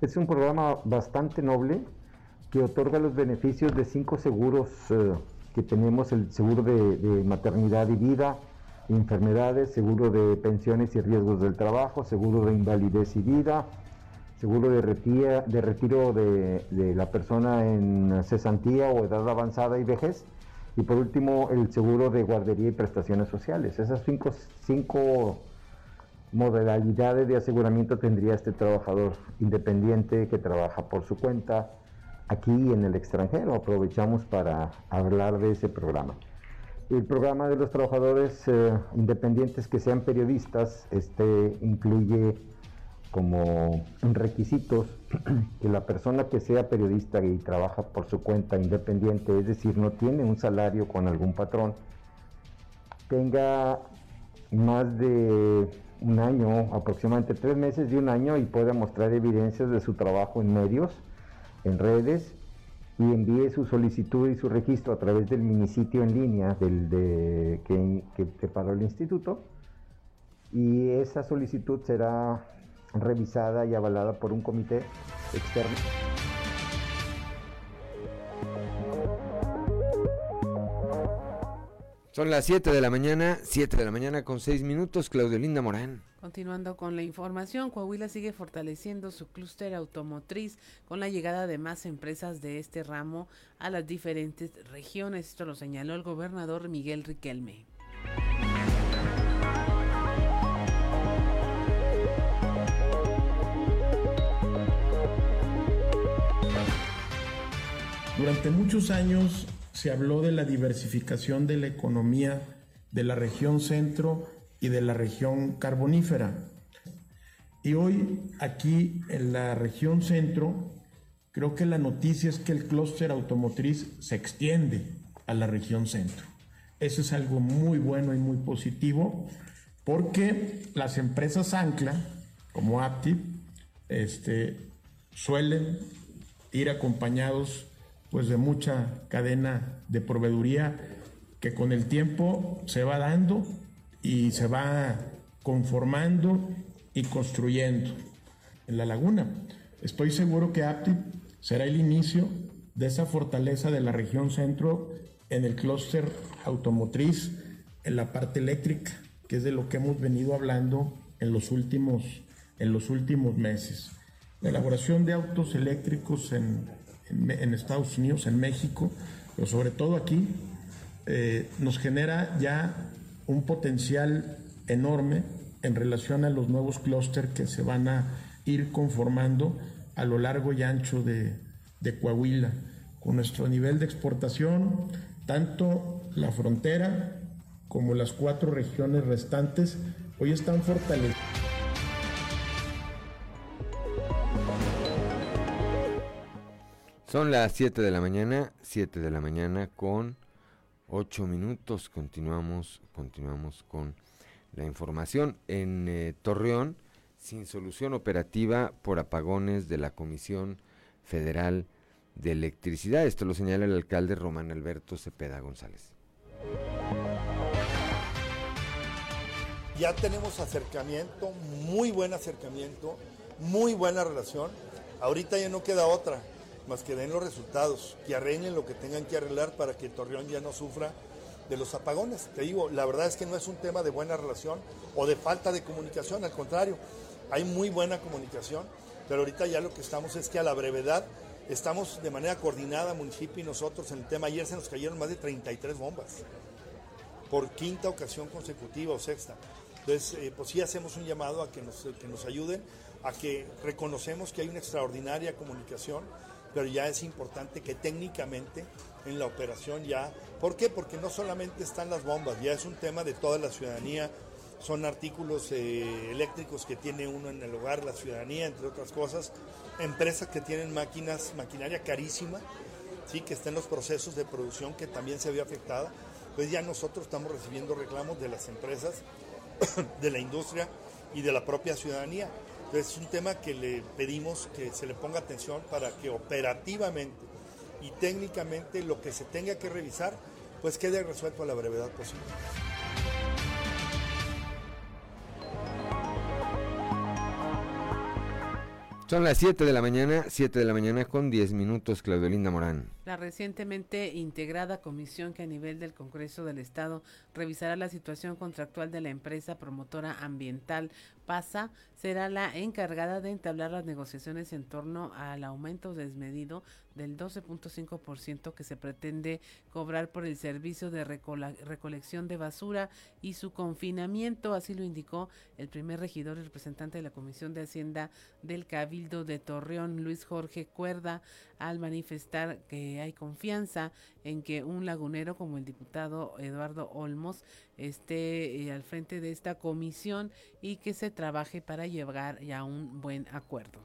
Es un programa bastante noble que otorga los beneficios de cinco seguros eh, que tenemos, el seguro de maternidad y vida, enfermedades, seguro de pensiones y riesgos del trabajo, seguro de invalidez y vida, seguro de, de retiro de, la persona en cesantía o edad avanzada y vejez, y por último el seguro de guardería y prestaciones sociales. Esas cinco, cinco modalidades de aseguramiento tendría este trabajador independiente que trabaja por su cuenta aquí en el extranjero. Aprovechamos para hablar de ese programa. El programa de los trabajadores eh, independientes que sean periodistas este, incluye como requisitos que la persona que sea periodista y trabaja por su cuenta independiente, es decir, no tiene un salario con algún patrón, tenga más de un año, aproximadamente tres meses de un año y pueda mostrar evidencias de su trabajo en medios, en redes y envíe su solicitud y su registro a través del minisitio en línea del, de, que, que preparó el instituto y esa solicitud será revisada y avalada por un comité externo. Son las 7 de la mañana, 7 de la mañana con 6 minutos, Claudio Linda Morán. Continuando con la información, Coahuila sigue fortaleciendo su clúster automotriz con la llegada de más empresas de este ramo a las diferentes regiones. Esto lo señaló el gobernador Miguel Riquelme. Durante muchos años se habló de la diversificación de la economía de la región centro y de la región carbonífera. Y hoy aquí en la región centro, creo que la noticia es que el clúster automotriz se extiende a la región centro. Eso es algo muy bueno y muy positivo porque las empresas ancla, como Aptiv, este, suelen ir acompañados pues de mucha cadena de proveeduría que con el tiempo se va dando y se va conformando y construyendo en la laguna. Estoy seguro que APTI será el inicio de esa fortaleza de la región centro en el clúster automotriz, en la parte eléctrica, que es de lo que hemos venido hablando en los últimos, en los últimos meses. La elaboración de autos eléctricos en, en, Estados Unidos, en México, pero sobre todo aquí, eh, nos genera ya un potencial enorme en relación a los nuevos clústeres que se van a ir conformando a lo largo y ancho de, de Coahuila, con nuestro nivel de exportación, tanto la frontera como las cuatro regiones restantes hoy están fortalecidas. Son las 7 de la mañana, 7 de la mañana con 8 minutos. Continuamos, continuamos con la información. En eh, Torreón, sin solución operativa por apagones de la Comisión Federal de Electricidad. Esto lo señala el alcalde Román Alberto Cepeda González. Ya tenemos acercamiento, muy buen acercamiento, muy buena relación. Ahorita ya no queda otra más que den los resultados, que arreglen lo que tengan que arreglar para que Torreón ya no sufra de los apagones. Te digo, la verdad es que no es un tema de buena relación o de falta de comunicación, al contrario, hay muy buena comunicación, pero ahorita ya lo que estamos es que a la brevedad estamos de manera coordinada, municipio y nosotros, en el tema. Ayer se nos cayeron más de 33 bombas, por quinta ocasión consecutiva o sexta. Entonces, eh, pues sí hacemos un llamado a que nos, que nos ayuden, a que reconocemos que hay una extraordinaria comunicación pero ya es importante que técnicamente en la operación ya, ¿por qué? Porque no solamente están las bombas, ya es un tema de toda la ciudadanía, son artículos eh, eléctricos que tiene uno en el hogar, la ciudadanía, entre otras cosas, empresas que tienen máquinas, maquinaria carísima, sí, que está en los procesos de producción que también se había afectada, pues ya nosotros estamos recibiendo reclamos de las empresas, de la industria y de la propia ciudadanía. Entonces es un tema que le pedimos que se le ponga atención para que operativamente y técnicamente lo que se tenga que revisar pues quede resuelto a la brevedad posible. Son las 7 de la mañana, 7 de la mañana con 10 minutos, Claudio Linda Morán. La recientemente integrada comisión que a nivel del Congreso del Estado revisará la situación contractual de la empresa promotora ambiental PASA será la encargada de entablar las negociaciones en torno al aumento desmedido del 12.5% que se pretende cobrar por el servicio de recolección de basura y su confinamiento, así lo indicó el primer regidor y representante de la Comisión de Hacienda del Cabildo de Torreón, Luis Jorge Cuerda, al manifestar que hay confianza en que un lagunero como el diputado Eduardo Olmos esté eh, al frente de esta comisión y que se trabaje para llegar a un buen acuerdo.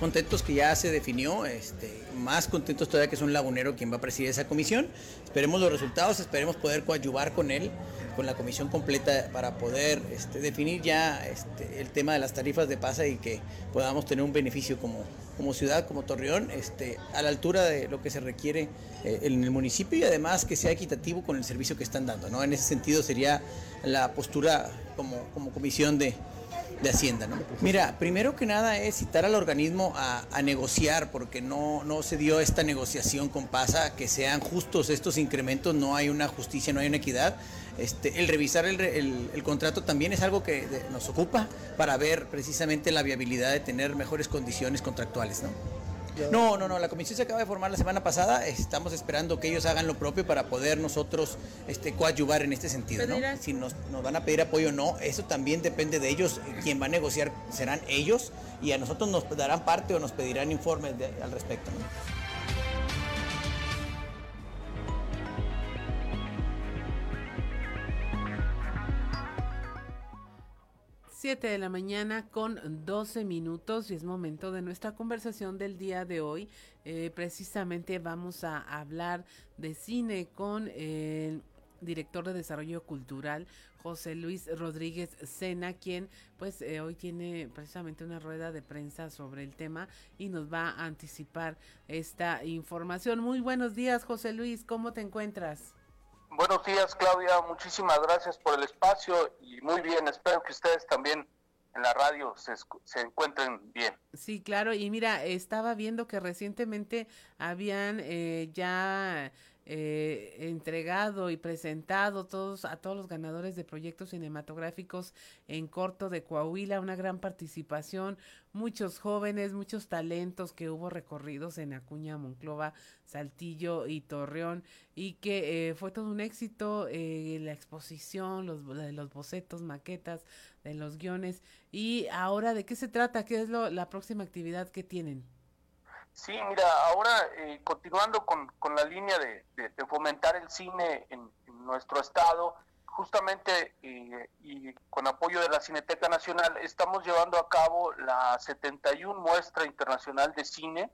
contentos que ya se definió, este, más contentos todavía que es un lagunero quien va a presidir esa comisión. Esperemos los resultados, esperemos poder coadyuvar con él, con la comisión completa para poder este, definir ya este, el tema de las tarifas de pasa y que podamos tener un beneficio como, como ciudad, como Torreón, este, a la altura de lo que se requiere eh, en el municipio y además que sea equitativo con el servicio que están dando. ¿no? En ese sentido sería la postura como, como comisión de, de Hacienda. ¿no? Mira, primero que nada es citar al organismo a, negociar, porque no, no se dio esta negociación con PASA, que sean justos estos incrementos, no hay una justicia, no hay una equidad. Este, el revisar el, el, contrato también es algo que nos ocupa para ver precisamente la viabilidad de tener mejores condiciones contractuales. ¿no? No, no, no, la comisión se acaba de formar la semana pasada, estamos esperando que ellos hagan lo propio para poder nosotros este, coadyuvar en este sentido, ¿no? Si nos, van a pedir apoyo o no, eso también depende de ellos, quien va a negociar serán ellos y a nosotros nos darán parte o nos pedirán informes al respecto. 7 de la mañana con 12 minutos y es momento de nuestra conversación del día de hoy. Eh, precisamente vamos a hablar de cine con el director de desarrollo cultural José Luis Rodríguez Sena, quien pues eh, hoy tiene precisamente una rueda de prensa sobre el tema y nos va a anticipar esta información. Muy buenos días José Luis, ¿cómo te encuentras? Buenos días, Claudia. Muchísimas gracias por el espacio y muy bien. Espero que ustedes también en la radio se, se, encuentren bien. Sí, claro. Y mira, estaba viendo que recientemente habían eh, ya eh, entregado y presentado todos a todos los ganadores de proyectos cinematográficos en corto de Coahuila, una gran participación, muchos jóvenes, muchos talentos que hubo recorridos en Acuña, Monclova, Saltillo y Torreón y que eh, fue todo un éxito eh, la exposición, los, los bocetos, maquetas, de los guiones y ahora de qué se trata, qué es lo, la próxima actividad que tienen. Sí, mira, ahora eh, continuando con, con, la línea de, fomentar el cine en, nuestro estado, justamente eh, y con apoyo de la Cineteca Nacional, estamos llevando a cabo la 71 Muestra Internacional de Cine.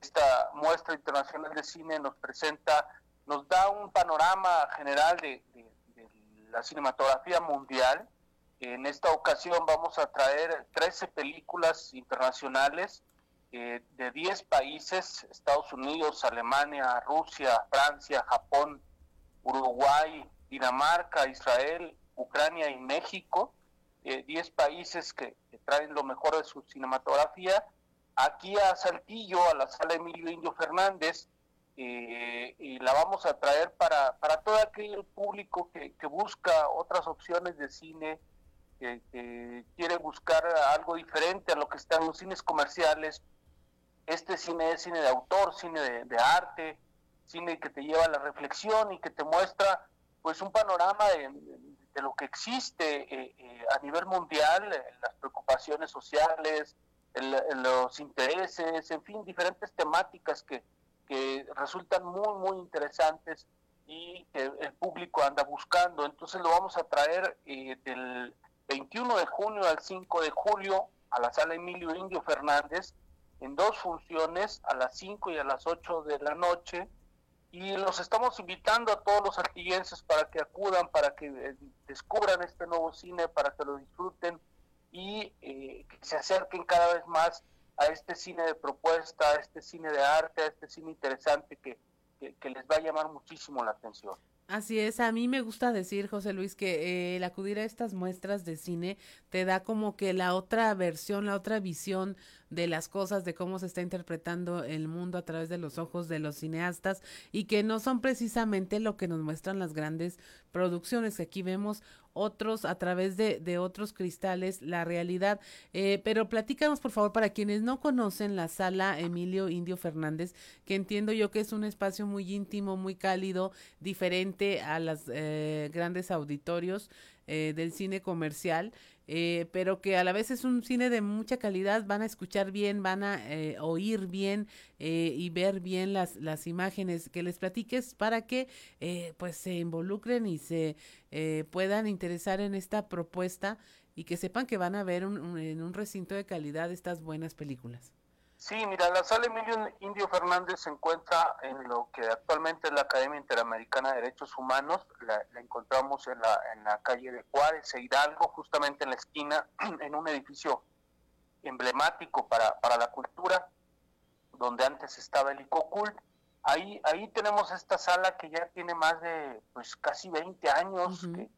Esta muestra internacional de cine nos presenta, nos da un panorama general de, de la cinematografía mundial. En esta ocasión vamos a traer 13 películas internacionales eh, de 10 países, Estados Unidos, Alemania, Rusia, Francia, Japón, Uruguay, Dinamarca, Israel, Ucrania y México, 10 eh, países que, traen lo mejor de su cinematografía, aquí a Saltillo, a la sala Emilio Indio Fernández, eh, y la vamos a traer para, para todo aquel público que, que busca otras opciones de cine, que, que, quiere buscar algo diferente a lo que están los cines comerciales, este cine es cine de autor, cine de, arte, cine que te lleva a la reflexión y que te muestra pues un panorama de, lo que existe eh, eh, a nivel mundial, eh, las preocupaciones sociales, los intereses, en fin, diferentes temáticas que, que resultan muy, muy interesantes y que el público anda buscando. Entonces lo vamos a traer del 21 de junio al 5 de julio a la sala Emilio Indio Fernández en dos funciones, a las 5 y a las 8 de la noche. Y los estamos invitando a todos los artiguenses para que acudan, para que eh, descubran este nuevo cine, para que lo disfruten y eh, que se acerquen cada vez más a este cine de propuesta, a este cine de arte, a este cine interesante que, que les va a llamar muchísimo la atención. Así es, a mí me gusta decir, José Luis, que eh, el acudir a estas muestras de cine te da como que la otra versión, la otra visión de las cosas, de cómo se está interpretando el mundo a través de los ojos de los cineastas y que no son precisamente lo que nos muestran las grandes producciones, que aquí vemos otros a través de, de otros cristales la realidad. Eh, pero platícanos, por favor, para quienes no conocen la sala Emilio Indio Fernández, que entiendo yo que es un espacio muy íntimo, muy cálido, diferente a los eh, grandes auditorios eh, del cine comercial. Eh, pero que a la vez es un cine de mucha calidad, van a escuchar bien, van a eh, oír bien eh, y ver bien las, las imágenes que les platiques para que pues se involucren y se puedan interesar en esta propuesta y que sepan que van a ver en un recinto de calidad estas buenas películas. Sí, mira, la sala Emilio Indio Fernández se encuentra en lo que actualmente es la Academia Interamericana de Derechos Humanos. La, encontramos en la, en la calle de Juárez e Hidalgo, justamente en la esquina, en un edificio emblemático para, para la cultura, donde antes estaba el ICOCUL. Ahí, ahí tenemos esta sala que ya tiene más de pues casi 20 años que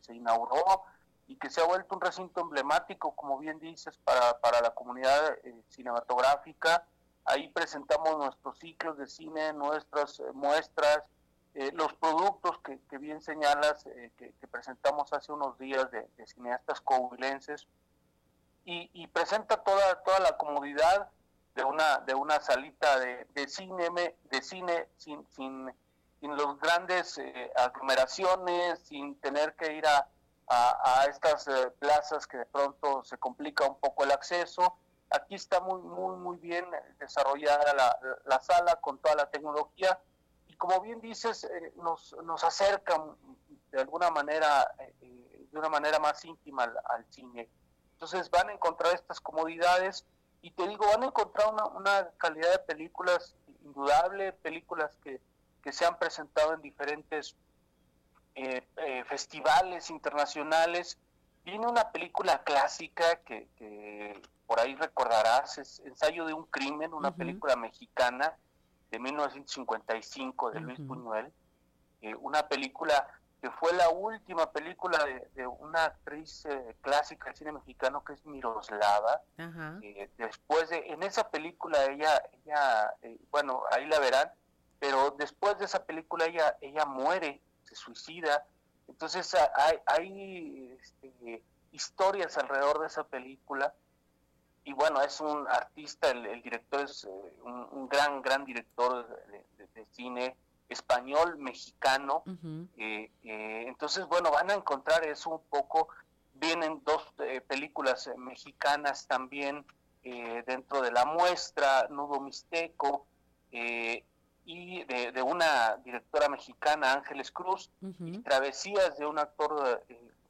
se inauguró y que se ha vuelto un recinto emblemático, como bien dices, para, para la comunidad eh, cinematográfica. Ahí presentamos nuestros ciclos de cine, nuestras eh, muestras, eh, los productos que, que bien señalas, que, presentamos hace unos días de, cineastas coahuilenses, y, y, presenta toda, toda la comodidad de una, de una salita de, de cine, de cine sin, sin, sin los grandes aglomeraciones, sin tener que ir a a, estas eh, plazas que de pronto se complica un poco el acceso. Aquí está muy, muy, muy bien desarrollada la, la sala con toda la tecnología y como bien dices, eh, nos, nos acerca de alguna manera, eh, de una manera más íntima al, cine. Entonces van a encontrar estas comodidades y te digo, van a encontrar una, una calidad de películas indudable, películas que, que se han presentado en diferentes eh, eh, festivales internacionales. Viene una película clásica que, por ahí recordarás, es Ensayo de un crimen, una película mexicana de 1955 de Luis Buñuel, eh, una película que fue la última película de, una actriz clásica del cine mexicano que es Miroslava. después de, en esa película ella, ella bueno, ahí la verán, pero después de esa película ella, ella muere, se suicida. Entonces hay, hay este, historias alrededor de esa película y bueno, es un artista, el, director es eh, un, gran, gran director de, cine español, mexicano. Eh, eh, entonces, bueno, van a encontrar eso un poco. Vienen dos películas mexicanas también dentro de la muestra, Nudo Mixteco, y de, una directora mexicana, Ángeles Cruz, y Travesías de un actor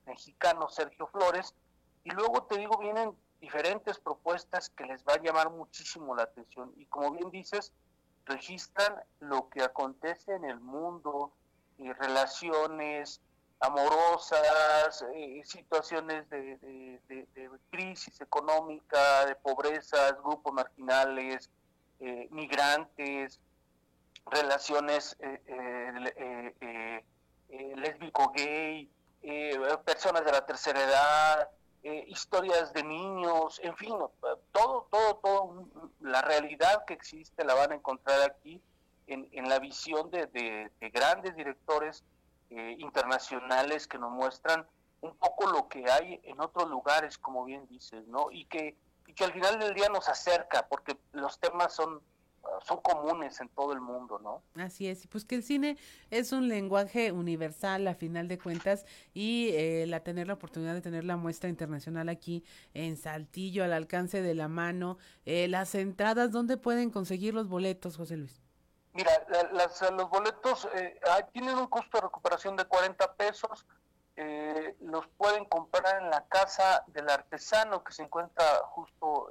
mexicano, Sergio Flores. Y luego te digo, vienen diferentes propuestas que les va a llamar muchísimo la atención. Y como bien dices, registran lo que acontece en el mundo, y relaciones amorosas, eh, situaciones de, crisis económica, de pobreza, grupos marginales, eh, migrantes, relaciones eh, lésbico-gay, personas de la tercera edad, eh, historias de niños, en fin, todo, todo, todo, la realidad que existe la van a encontrar aquí en, en la visión de, de, grandes directores eh, internacionales que nos muestran un poco lo que hay en otros lugares, como bien dices, ¿no? Y que, y que al final del día nos acerca, porque los temas son son comunes en todo el mundo, ¿no? Así es, pues que el cine es un lenguaje universal a final de cuentas y eh, la tener la oportunidad de tener la muestra internacional aquí en Saltillo al alcance de la mano, eh, las entradas, ¿dónde pueden conseguir los boletos, José Luis? Mira, los boletos eh, tienen un costo de recuperación de 40 pesos, los pueden comprar en la casa del artesano que se encuentra justo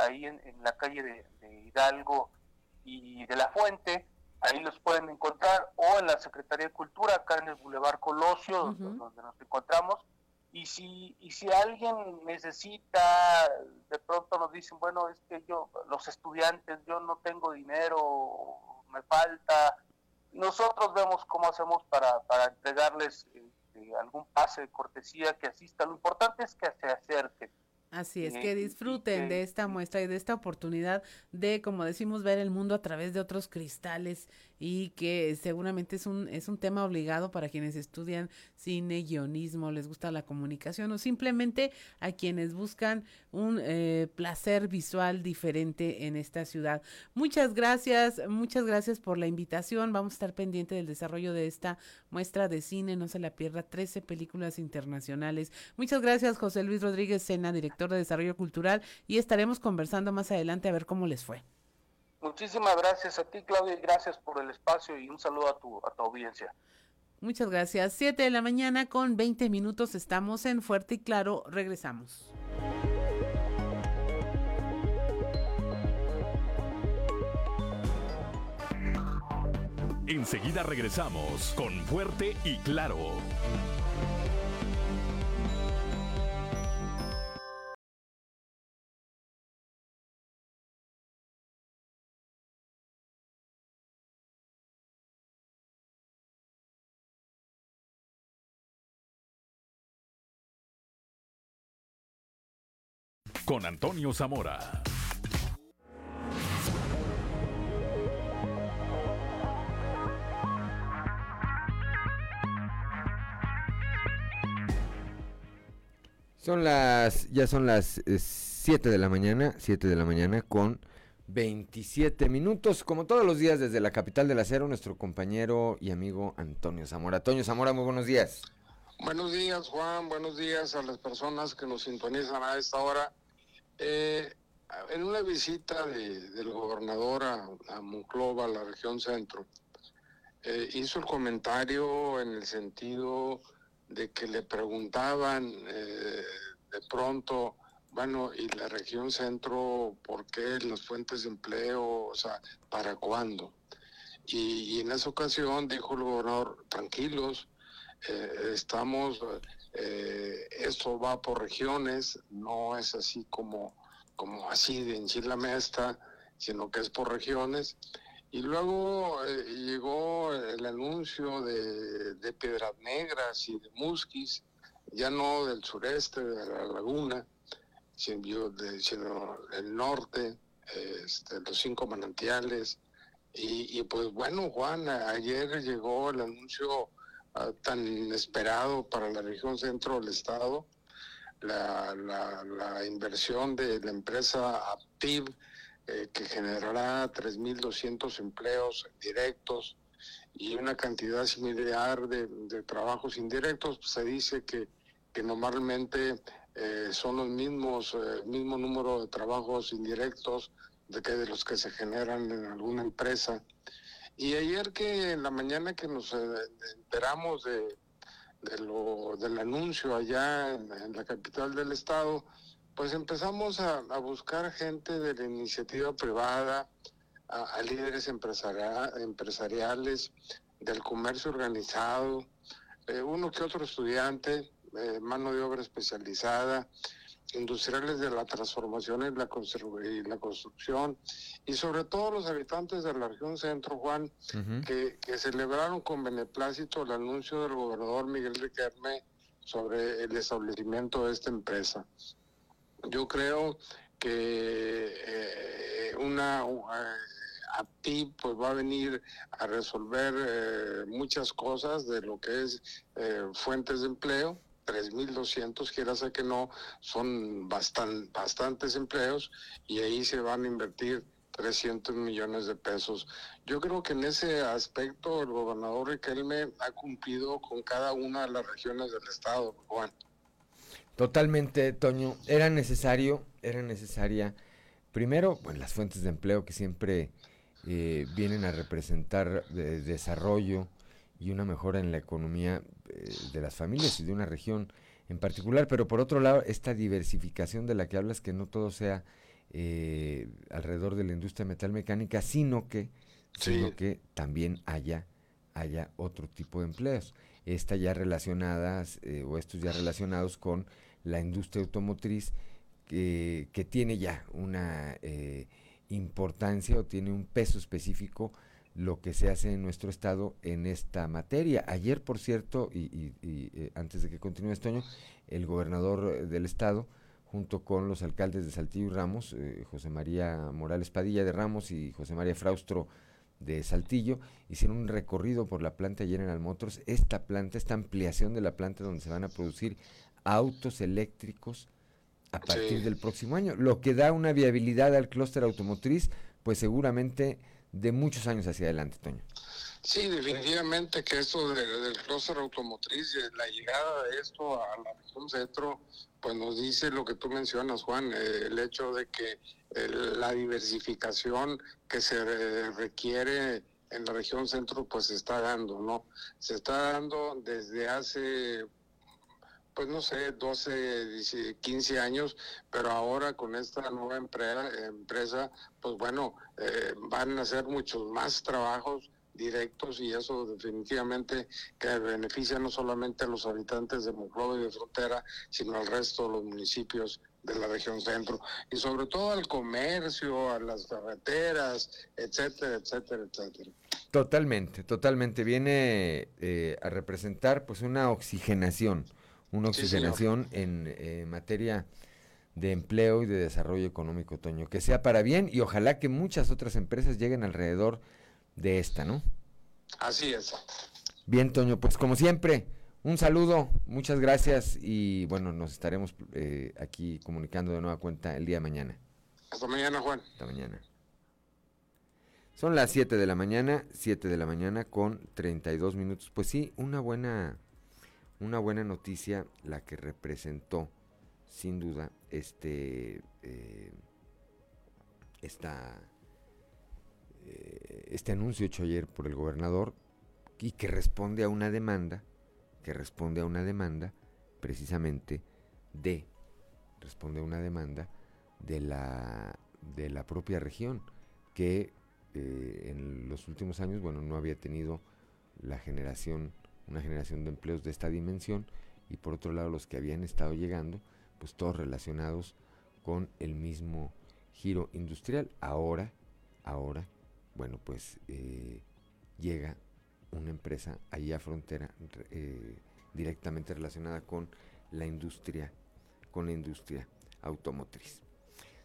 ahí en, la calle de, de Hidalgo y de la Fuente, ahí los pueden encontrar, o en la Secretaría de Cultura, acá en el Boulevard Colosio, donde, nos encontramos. Y si, y si alguien necesita, de pronto nos dicen, bueno, es que yo, los estudiantes, yo no tengo dinero, me falta, nosotros vemos cómo hacemos para, para entregarles este, algún pase de cortesía que asista. Lo importante es que se acerquen Así es, que disfruten de esta muestra y de esta oportunidad de, como decimos, ver el mundo a través de otros cristales y que seguramente es un, es un tema obligado para quienes estudian cine, guionismo, les gusta la comunicación o simplemente a quienes buscan un eh, placer visual diferente en esta ciudad. Muchas gracias, muchas gracias por la invitación. Vamos a estar pendiente del desarrollo de esta muestra de cine, no se la pierda, 13 películas internacionales. Muchas gracias, José Luis Rodríguez Sena, director de Desarrollo Cultural, y estaremos conversando más adelante a ver cómo les fue. Muchísimas gracias a ti, Claudia, y gracias por el espacio y un saludo a tu, a tu audiencia. Muchas gracias. Siete de la mañana con 20 minutos estamos en Fuerte y Claro. Regresamos. Enseguida regresamos con Fuerte y Claro. Con Antonio Zamora. Son las, ya son las 7 eh, de la mañana, 7 de la mañana con 27 minutos, como todos los días desde la capital del acero, nuestro compañero y amigo Antonio Zamora. Antonio Zamora, muy buenos días. Buenos días, Juan. Buenos días a las personas que nos sintonizan a esta hora. Eh, en una visita del gobernador a, a, Monclova, la región centro, eh, hizo el comentario en el sentido de que le preguntaban eh, de pronto, bueno, ¿y la región centro por qué las fuentes de empleo? O sea, ¿para cuándo? Y, en esa ocasión dijo el gobernador, tranquilos, estamos eh, esto va por regiones, no es así como, como así de en la Mesta, sino que es por regiones. Y luego eh, llegó el anuncio de, de, Piedras Negras y de Musquis, ya no del sureste de la laguna, sino, del norte, este, los cinco manantiales, Y, pues bueno, Juan, ayer llegó el anuncio tan esperado para la región centro del estado, la, inversión de la empresa Aptiv, eh, que generará 3.200 empleos directos y una cantidad similar de, trabajos indirectos. se dice que, que normalmente eh, son los mismos, el eh, mismo número de trabajos indirectos de, que de los que se generan en alguna empresa. Y ayer que en la mañana que nos eh, enteramos de, de lo, del anuncio allá en, la capital del estado, pues empezamos a, buscar gente de la iniciativa privada, a, líderes empresariales, del comercio organizado, uno que otro estudiante, eh, mano de obra especializada, industriales de la transformación y la, y la construcción, y sobre todo los habitantes de la región centro, Juan, que, celebraron con beneplácito el anuncio del gobernador Miguel Riquelme sobre el establecimiento de esta empresa. Yo creo que eh, una... a ti pues va a venir a resolver muchas cosas de lo que es fuentes de empleo 3.200, quiera ser que no, son bastantes empleos y ahí se van a invertir 300 millones de pesos. Yo creo que en ese aspecto el gobernador Riquelme ha cumplido con cada una de las regiones del estado, Juan. Totalmente, Toño. Era necesario, era necesaria, primero, bueno, las fuentes de empleo que siempre eh, vienen a representar eh, desarrollo, y una mejora en la economía de las familias y de una región en particular, pero por otro lado, esta diversificación de la que hablas, que no todo sea eh, alrededor de la industria metalmecánica, sino que, sino que también haya, haya otro tipo de empleos. Esta ya relacionadas, eh, o estos ya relacionados con la industria automotriz, que, que tiene ya una importancia o tiene un peso específico lo que se hace en nuestro estado en esta materia. Ayer, por cierto, y, eh, antes de que continúe este año, el gobernador del estado, junto con los alcaldes de Saltillo y Ramos, eh, José María Morales Padilla de Ramos y José María Fraustro de Saltillo, hicieron un recorrido por la planta General Motors. Esta planta, esta ampliación de la planta donde se van a producir autos eléctricos a partir del próximo año, lo que da una viabilidad al clúster automotriz, pues seguramente de muchos años hacia adelante, Toño. Sí, definitivamente que esto del clúster automotriz y la llegada de esto a la región centro, pues nos dice lo que tú mencionas, Juan, eh, el hecho de que la diversificación que se requiere en la región centro, pues se está dando, ¿no? Se está dando desde hace pues no sé, 12, 15 años, pero ahora con esta nueva empresa, pues bueno, eh, van a hacer muchos más trabajos directos y eso definitivamente que beneficia no solamente a los habitantes de Monclova y de Frontera, sino al resto de los municipios de la región centro y sobre todo al comercio, a las carreteras, etcétera, etcétera, etcétera. Totalmente, totalmente. Viene eh, a representar pues una oxigenación una oxigenación en eh, materia de empleo y de desarrollo económico, Toño. Que sea para bien y ojalá que muchas otras empresas lleguen alrededor de esta, ¿no? Así es. Bien, Toño, pues como siempre, un saludo, muchas gracias y bueno, nos estaremos eh, aquí comunicando de nueva cuenta el día de mañana. Hasta mañana, Juan. Hasta mañana. Son las 7 de la mañana, 7 de la mañana con 32 minutos. Pues sí, una buena una buena noticia la que representó sin duda este eh, esta, eh, este anuncio hecho ayer por el gobernador y que responde a una demanda que responde a una demanda precisamente de responde a una demanda de la de la propia región que eh, en los últimos años bueno no había tenido la generación una generación de empleos de esta dimensión y por otro lado los que habían estado llegando, pues todos relacionados con el mismo giro industrial. Ahora, ahora, bueno, pues eh, llega una empresa allá a frontera eh, directamente relacionada con la industria, con la industria automotriz.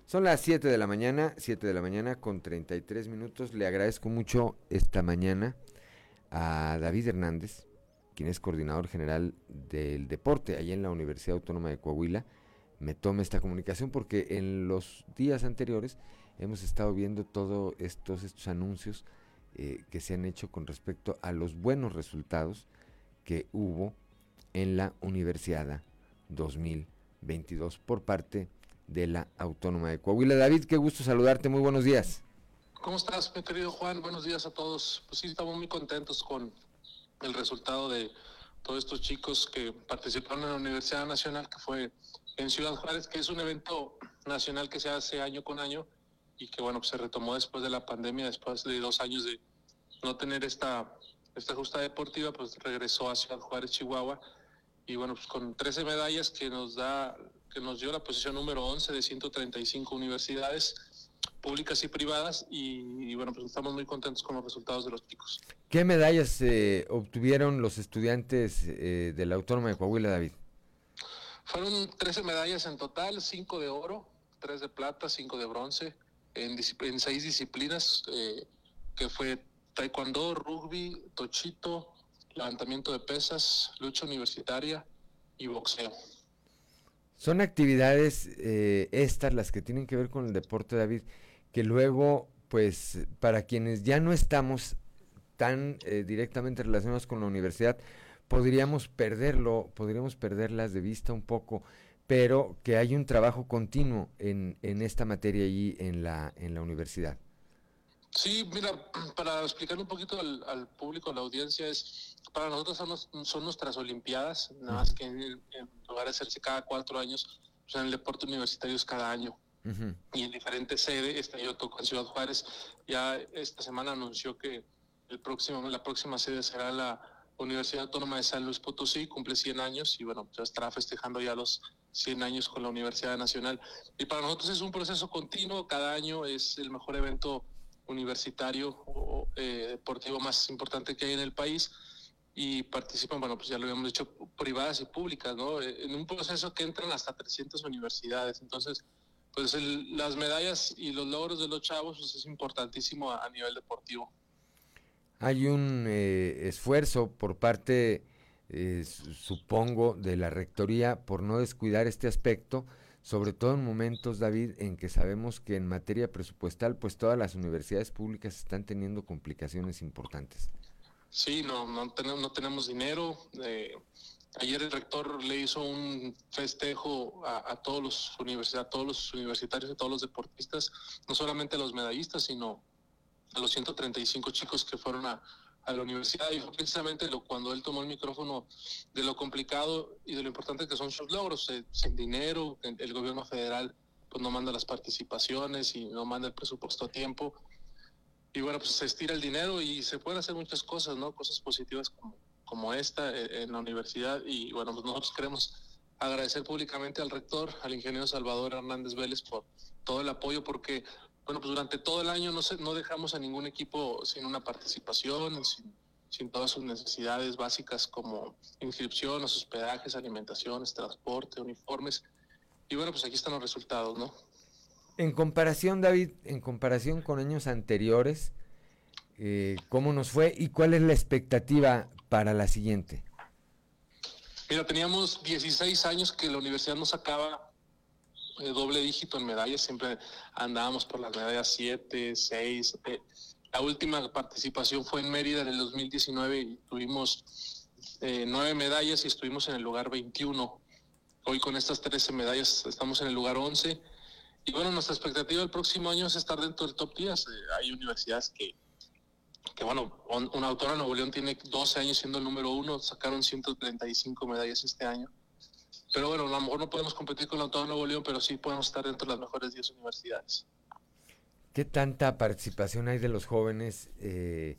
Son las 7 de la mañana, 7 de la mañana con 33 minutos. Le agradezco mucho esta mañana a David Hernández, quien es coordinador general del deporte allá en la Universidad Autónoma de Coahuila, me tome esta comunicación porque en los días anteriores hemos estado viendo todos estos, anuncios eh, que se han hecho con respecto a los buenos resultados que hubo en la Universidad 2022 por parte de la Autónoma de Coahuila. David, qué gusto saludarte, muy buenos días. ¿Cómo estás, mi querido Juan? Buenos días a todos. Pues sí, estamos muy contentos con el resultado de todos estos chicos que participaron en la Universidad Nacional, que fue en Ciudad Juárez, que es un evento nacional que se hace año con año y que, bueno, pues se retomó después de la pandemia, después de dos años de no tener esta, esta justa deportiva, pues regresó a Ciudad Juárez, Chihuahua, y bueno, pues con 13 medallas que nos da que nos dio la posición número 11 de 135 universidades públicas y privadas y, bueno, pues estamos muy contentos con los resultados de los chicos. ¿Qué medallas eh, obtuvieron los estudiantes eh, de la Autónoma de Coahuila, David? Fueron 13 medallas en total, 5 de oro, 3 de plata, 5 de bronce, en, en seis disciplinas, eh, que fue taekwondo, rugby, tochito, levantamiento de pesas, lucha universitaria y boxeo. Son actividades eh, estas las que tienen que ver con el deporte, David, que luego, pues, para quienes ya no estamos tan eh, directamente relacionados con la universidad, podríamos perderlo, podríamos perderlas de vista un poco, pero que hay un trabajo continuo en, en esta materia allí en la, en la universidad. Sí, mira, para explicar un poquito al, público, a la audiencia, es para nosotros son, nuestras Olimpiadas, nada más que en, lugar de hacerse cada cuatro años, pues en el deporte universitario es cada año. Y en diferentes sedes, este yo toco en Ciudad Juárez, ya esta semana anunció que el próximo, la próxima sede será la Universidad Autónoma de San Luis Potosí, cumple 100 años y bueno, ya estará festejando ya los 100 años con la Universidad Nacional. Y para nosotros es un proceso continuo, cada año es el mejor evento universitario o eh, deportivo más importante que hay en el país y participan, bueno, pues ya lo habíamos dicho, privadas y públicas, ¿no? Eh, en un proceso que entran hasta 300 universidades. Entonces, pues las medallas y los logros de los chavos pues es importantísimo a, nivel deportivo. Hay un eh, esfuerzo por parte, supongo, de la Rectoría por no descuidar este aspecto sobre todo en momentos, David, en que sabemos que en materia presupuestal, pues todas las universidades públicas están teniendo complicaciones importantes. Sí, no, no tenemos, no tenemos dinero. Eh, ayer el rector le hizo un festejo a, todos los universidad, a todos los universitarios, a todos los deportistas, no solamente a los medallistas, sino a los 135 chicos que fueron a, a la universidad y precisamente lo, cuando él tomó el micrófono de lo complicado y de lo importante que son sus logros, eh, sin dinero, el, gobierno federal pues no manda las participaciones y no manda el presupuesto a tiempo. Y bueno, pues se estira el dinero y se pueden hacer muchas cosas, ¿no? Cosas positivas como, como esta eh, en la universidad. Y bueno, pues nosotros queremos agradecer públicamente al rector, al ingeniero Salvador Hernández Vélez por todo el apoyo, porque bueno, pues durante todo el año no, se, no dejamos a ningún equipo sin una participación, sin, todas sus necesidades básicas como inscripciones, hospedajes, alimentaciones, transporte, uniformes. Y bueno, pues aquí están los resultados, ¿no? En comparación, David, en comparación con años anteriores, eh, ¿cómo nos fue y cuál es la expectativa para la siguiente? Mira, teníamos 16 años que la universidad nos sacaba eh, doble dígito en medallas, siempre andábamos por las medallas 7, 6. Eh, la última participación fue en Mérida en el 2019 y tuvimos eh, nueve medallas y estuvimos en el lugar 21. Hoy con estas 13 medallas estamos en el lugar 11. Y bueno, nuestra expectativa el próximo año es estar dentro del top 10. hay universidades que, que bueno, una autora de Nuevo León tiene 12 años siendo el número uno, sacaron 135 medallas este año. Pero bueno, a lo mejor no podemos competir con la Autónoma Nuevo León, pero sí podemos estar dentro de las mejores 10 universidades. ¿Qué tanta participación hay de los jóvenes eh,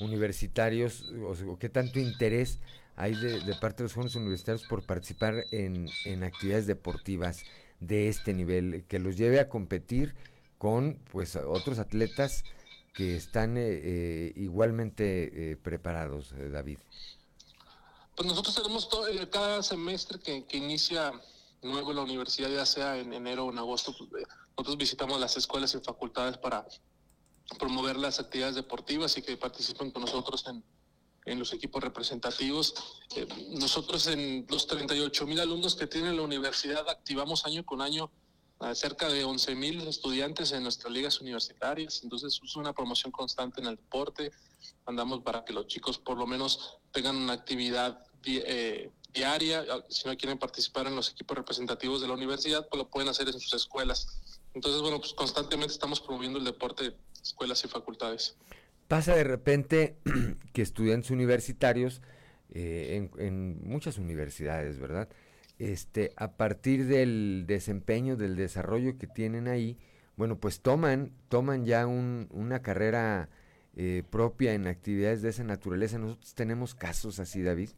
universitarios o, qué tanto interés hay de, parte de los jóvenes universitarios por participar en, actividades deportivas de este nivel, que los lleve a competir con pues otros atletas que están eh, eh, igualmente preparados, David? Pues nosotros tenemos todo, cada semestre que, inicia nuevo en la universidad, ya sea en enero o en agosto, pues, eh, nosotros visitamos las escuelas y facultades para promover las actividades deportivas y que participen con nosotros en, en los equipos representativos. Eh, nosotros en los 38 mil alumnos que tiene la universidad activamos año con año a cerca de 11 mil estudiantes en nuestras ligas universitarias. Entonces es una promoción constante en el deporte. Andamos para que los chicos por lo menos tengan una actividad eh, diaria. Si no quieren participar en los equipos representativos de la universidad, pues lo pueden hacer en sus escuelas. Entonces, bueno, pues constantemente estamos promoviendo el deporte escuelas y facultades. Pasa de repente que estudiantes universitarios, eh, en, muchas universidades, ¿verdad? Este, a partir del desempeño, del desarrollo que tienen ahí, bueno, pues toman, toman ya una carrera eh, propia en actividades de esa naturaleza. Nosotros tenemos casos así, David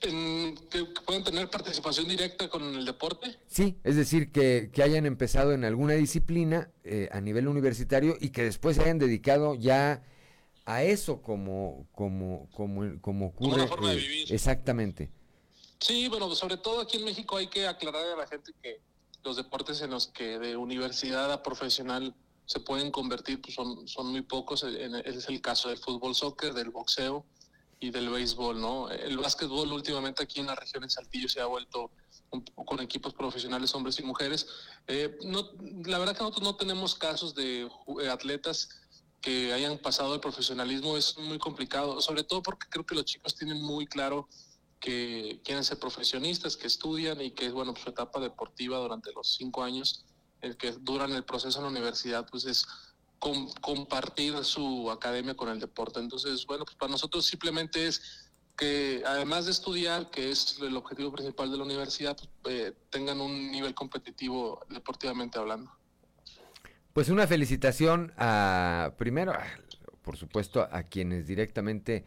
que, puedan tener participación directa con el deporte. Sí, es decir, que, hayan empezado en alguna disciplina eh, a nivel universitario y que después se hayan dedicado ya a eso como, como, como, como ocurre. Como una forma de eh, vivir. Exactamente. Sí, bueno, sobre todo aquí en México hay que aclarar a la gente que los deportes en los que de universidad a profesional se pueden convertir pues son, son muy pocos. Es el caso del fútbol, soccer, del boxeo y del béisbol, ¿no? El básquetbol últimamente aquí en la región en Saltillo se ha vuelto con equipos profesionales, hombres y mujeres. Eh, no, la verdad que nosotros no tenemos casos de eh, atletas que hayan pasado el profesionalismo, es muy complicado, sobre todo porque creo que los chicos tienen muy claro que quieren ser profesionistas, que estudian y que es bueno su etapa deportiva durante los cinco años, el que duran el proceso en la universidad, pues es compartir su academia con el deporte. Entonces, bueno, pues para nosotros simplemente es que además de estudiar, que es el objetivo principal de la universidad, pues, eh, tengan un nivel competitivo deportivamente hablando. Pues una felicitación a, primero, por supuesto, a quienes directamente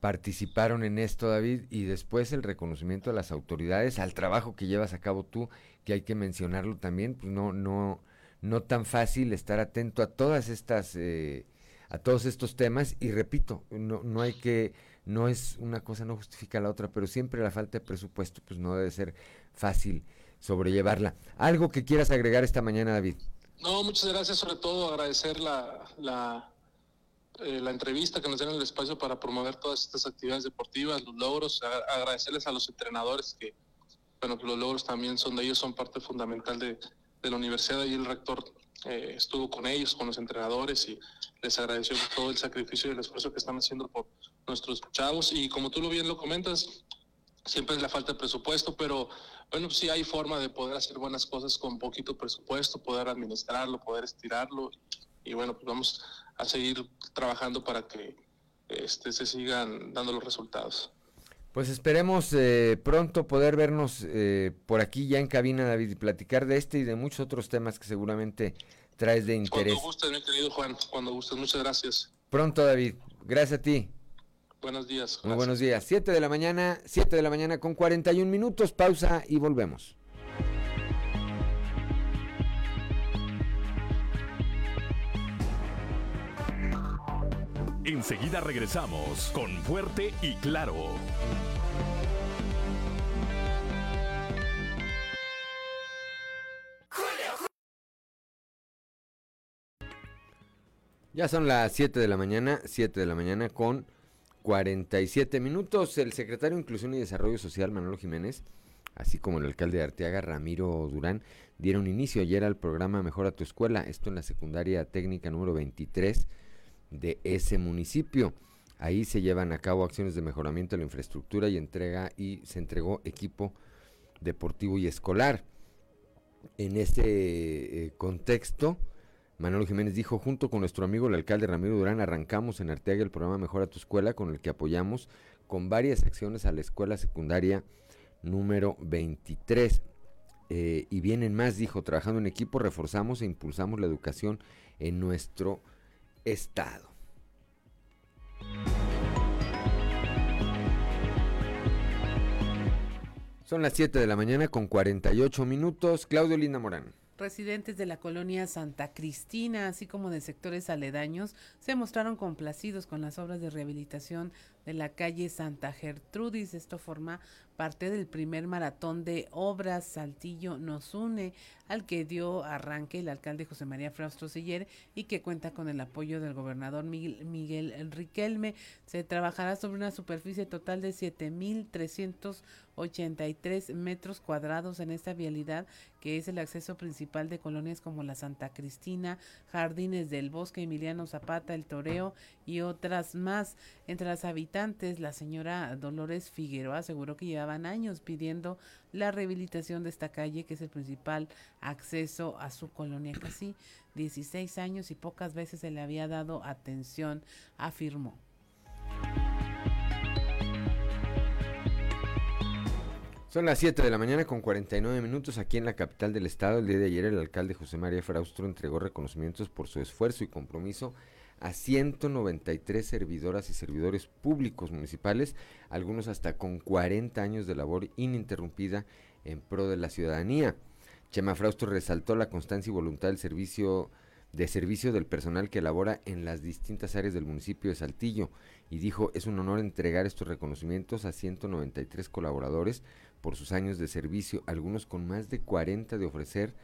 participaron en esto, David, y después el reconocimiento a las autoridades, al trabajo que llevas a cabo tú, que hay que mencionarlo también, pues no, no, no tan fácil estar atento a todas estas, eh, a todos estos temas y repito, no, no hay que, no es una cosa, no justifica la otra, pero siempre la falta de presupuesto pues no debe ser fácil sobrellevarla. ¿Algo que quieras agregar esta mañana, David? No, muchas gracias, sobre todo agradecer la, la, eh, la entrevista que nos den el espacio para promover todas estas actividades deportivas, los logros, agradecerles a los entrenadores que, bueno, los logros también son de ellos, son parte fundamental de, de la universidad y el rector eh, estuvo con ellos, con los entrenadores y les agradeció todo el sacrificio y el esfuerzo que están haciendo por nuestros chavos. Y como tú lo bien lo comentas, siempre es la falta de presupuesto, pero bueno, sí hay forma de poder hacer buenas cosas con poquito presupuesto, poder administrarlo, poder estirarlo. Y bueno, pues vamos a seguir trabajando para que este, se sigan dando los resultados. Pues esperemos eh, pronto poder vernos eh, por aquí ya en cabina, David, y platicar de este y de muchos otros temas que seguramente traes de interés. Cuando gustes, mi querido Juan, cuando gustes, muchas gracias. Pronto, David. Gracias a ti. Buenos días. Muy buenos días. Siete de la mañana, siete de la mañana con 41 minutos, pausa y volvemos. Enseguida regresamos con Fuerte y Claro. Ya son las 7 de la mañana, 7 de la mañana con 47 minutos. El secretario de Inclusión y Desarrollo Social, Manolo Jiménez, así como el alcalde de Arteaga, Ramiro Durán, dieron inicio ayer al programa Mejora tu Escuela, esto en la secundaria técnica número 23 de ese municipio. Ahí se llevan a cabo acciones de mejoramiento de la infraestructura y entrega y se entregó equipo deportivo y escolar. En ese eh, contexto, Manuel Jiménez dijo, junto con nuestro amigo el alcalde Ramiro Durán, arrancamos en Arteaga el programa Mejora tu Escuela, con el que apoyamos con varias acciones a la escuela secundaria número 23. Eh, y vienen más, dijo, trabajando en equipo, reforzamos e impulsamos la educación en nuestro Estado. Son las 7 de la mañana con 48 minutos. Claudio Linda Morán. Residentes de la colonia Santa Cristina, así como de sectores aledaños, se mostraron complacidos con las obras de rehabilitación de la calle Santa Gertrudis. Esto forma parte del primer maratón de obras Saltillo nos une, al que dio arranque el alcalde José María Fraustro Siller y que cuenta con el apoyo del gobernador Miguel, Riquelme. Se trabajará sobre una superficie total de 7.383 metros cuadrados en esta vialidad, que es el acceso principal de colonias como la Santa Cristina, Jardines del Bosque, Emiliano Zapata, El Toreo y otras más. Entre las habitantes, la señora Dolores Figueroa aseguró que lleva años pidiendo la rehabilitación de esta calle, que es el principal acceso a su colonia. Casi 16 años y pocas veces se le había dado atención, afirmó. Son las 7 de la mañana con 49 minutos aquí en la capital del estado. El día de ayer el alcalde José María Fraustro entregó reconocimientos por su esfuerzo y compromiso a 193 servidoras y servidores públicos municipales, algunos hasta con 40 años de labor ininterrumpida en pro de la ciudadanía. Chema Frausto resaltó la constancia y voluntad del servicio de servicio del personal que labora en las distintas áreas del municipio de Saltillo y dijo es un honor entregar estos reconocimientos a 193 colaboradores por sus años de servicio, algunos con más de 40 de ofrecer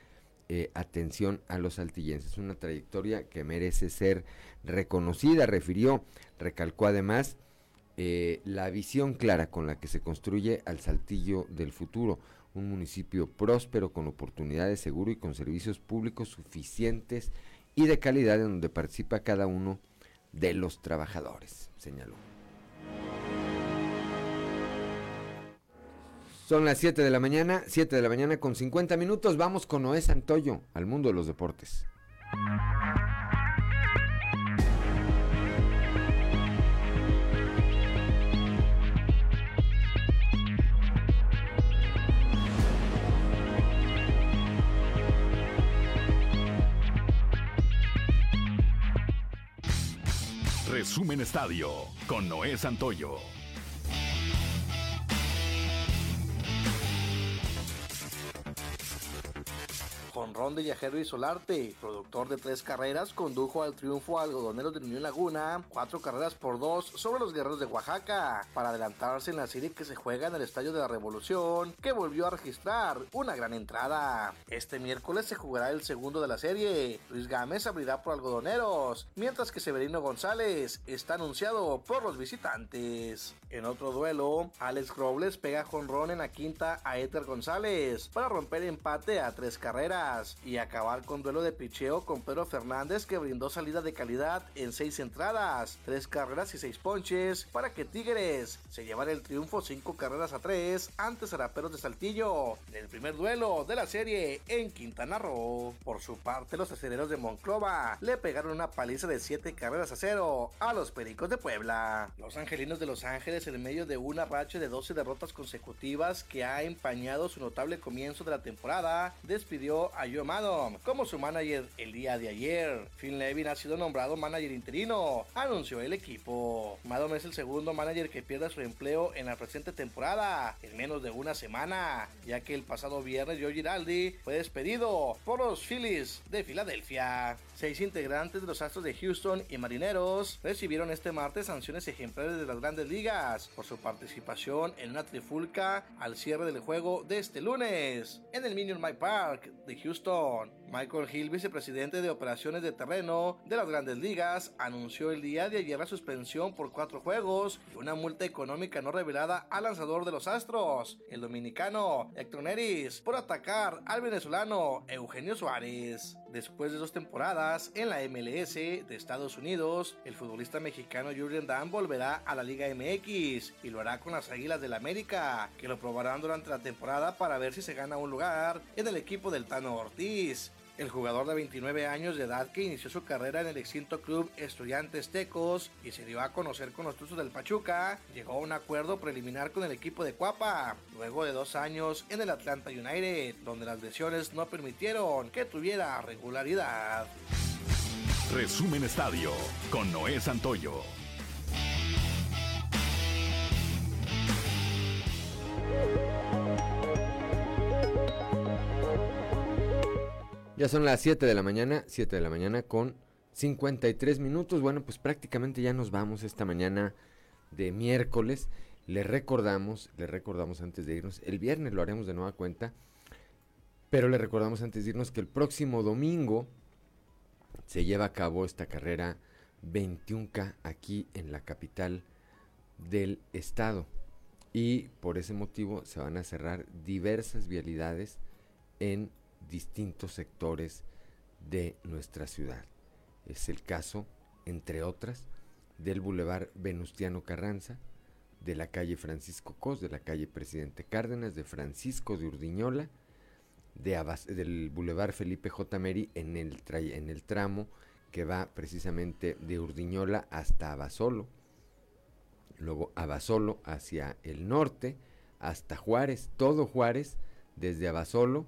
eh, atención a los saltillenses. Una trayectoria que merece ser reconocida, refirió, recalcó además eh, la visión clara con la que se construye al Saltillo del futuro, un municipio próspero con oportunidades seguro y con servicios públicos suficientes y de calidad en donde participa cada uno de los trabajadores, señaló. Son las 7 de la mañana, 7 de la mañana con 50 minutos. Vamos con Noé Santoyo al mundo de los deportes. Resumen Estadio con Noé Santoyo. Ron de Viajero y Solarte, productor de tres carreras, condujo al triunfo a algodoneros de Unión Laguna, cuatro carreras por dos sobre los guerreros de Oaxaca, para adelantarse en la serie que se juega en el Estadio de la Revolución, que volvió a registrar una gran entrada. Este miércoles se jugará el segundo de la serie. Luis Gámez abrirá por algodoneros, mientras que Severino González está anunciado por los visitantes. En otro duelo, Alex Robles pega jonrón en la quinta a Éter González para romper empate a tres carreras y acabar con duelo de picheo con Pedro Fernández que brindó salida de calidad en seis entradas, tres carreras y seis ponches para que Tigres se llevara el triunfo cinco carreras a tres ante Zaraperos de Saltillo en el primer duelo de la serie en Quintana Roo. Por su parte, los aceleros de Monclova le pegaron una paliza de siete carreras a cero a los Pericos de Puebla. Los Angelinos de Los Ángeles en medio de una racha de 12 derrotas consecutivas que ha empañado su notable comienzo de la temporada, despidió a Joe Maddon como su manager el día de ayer. Phil Levin ha sido nombrado manager interino, anunció el equipo. Maddon es el segundo manager que pierde su empleo en la presente temporada en menos de una semana, ya que el pasado viernes Joe Giraldi fue despedido por los Phillies de Filadelfia. Seis integrantes de los Astros de Houston y Marineros recibieron este martes sanciones ejemplares de las grandes ligas por su participación en una trifulca al cierre del juego de este lunes en el Minion Mike Park de Houston. Michael Hill, vicepresidente de operaciones de terreno de las grandes ligas, anunció el día de ayer la suspensión por cuatro juegos y una multa económica no revelada al lanzador de los Astros, el dominicano Héctor Neris, por atacar al venezolano Eugenio Suárez. Después de dos temporadas en la MLS de Estados Unidos, el futbolista mexicano Julian Dan volverá a la Liga MX y lo hará con las Águilas del la América, que lo probarán durante la temporada para ver si se gana un lugar en el equipo del Tano Ortiz. El jugador de 29 años de edad que inició su carrera en el extinto club Estudiantes Tecos y se dio a conocer con los Tuzos del Pachuca, llegó a un acuerdo preliminar con el equipo de Cuapa, luego de dos años en el Atlanta United, donde las lesiones no permitieron que tuviera regularidad. Resumen Estadio con Noé Santoyo. Ya son las 7 de la mañana, 7 de la mañana con 53 minutos. Bueno, pues prácticamente ya nos vamos esta mañana de miércoles. Le recordamos, le recordamos antes de irnos, el viernes lo haremos de nueva cuenta, pero le recordamos antes de irnos que el próximo domingo se lleva a cabo esta carrera 21K aquí en la capital del estado. Y por ese motivo se van a cerrar diversas vialidades en distintos sectores de nuestra ciudad. Es el caso, entre otras, del Boulevard Venustiano Carranza, de la calle Francisco Cos, de la calle Presidente Cárdenas, de Francisco de Urdiñola, de del Boulevard Felipe J. Meri en el, en el tramo que va precisamente de Urdiñola hasta Abasolo, luego Abasolo hacia el norte, hasta Juárez, todo Juárez, desde Abasolo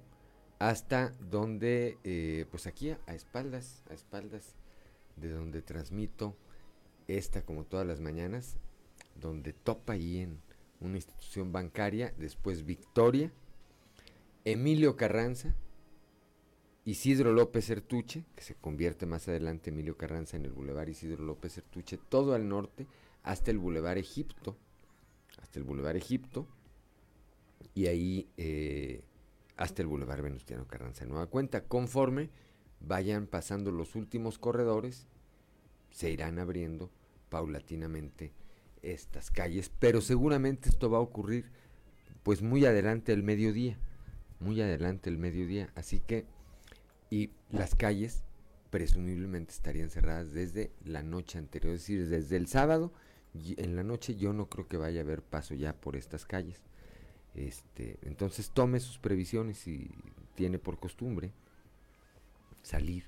hasta donde, eh, pues aquí a, espaldas, a espaldas de donde transmito esta como todas las mañanas, donde topa ahí en una institución bancaria, después Victoria, Emilio Carranza, Isidro López Ertuche, que se convierte más adelante Emilio Carranza en el Boulevard Isidro López Ertuche, todo al norte, hasta el Boulevard Egipto, hasta el Boulevard Egipto, y ahí eh, hasta el Boulevard Venustiano Carranza. Nueva cuenta, conforme vayan pasando los últimos corredores, se irán abriendo paulatinamente estas calles, pero seguramente esto va a ocurrir pues muy adelante el mediodía, muy adelante el mediodía, así que y las calles presumiblemente estarían cerradas desde la noche anterior, es decir, desde el sábado en la noche yo no creo que vaya a haber paso ya por estas calles. Este, entonces tome sus previsiones si tiene por costumbre salir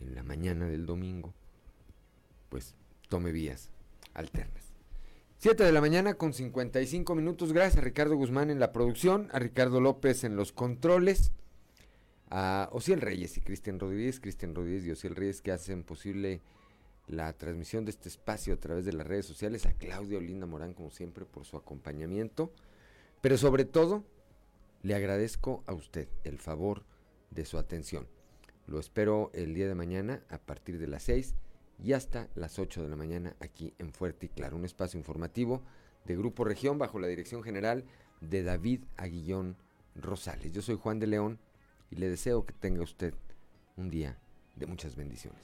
en la mañana del domingo, pues tome vías alternas. 7 de la mañana con 55 minutos. Gracias a Ricardo Guzmán en la producción, a Ricardo López en los controles, a Ociel Reyes y Cristian Rodríguez, Cristian Rodríguez y Ociel Reyes que hacen posible la transmisión de este espacio a través de las redes sociales, a Claudia Olinda Morán como siempre por su acompañamiento, pero sobre todo le agradezco a usted el favor de su atención. Lo espero el día de mañana a partir de las 6 y hasta las 8 de la mañana aquí en Fuerte y Claro, un espacio informativo de Grupo Región bajo la dirección general de David Aguillón Rosales. Yo soy Juan de León y le deseo que tenga usted un día de muchas bendiciones.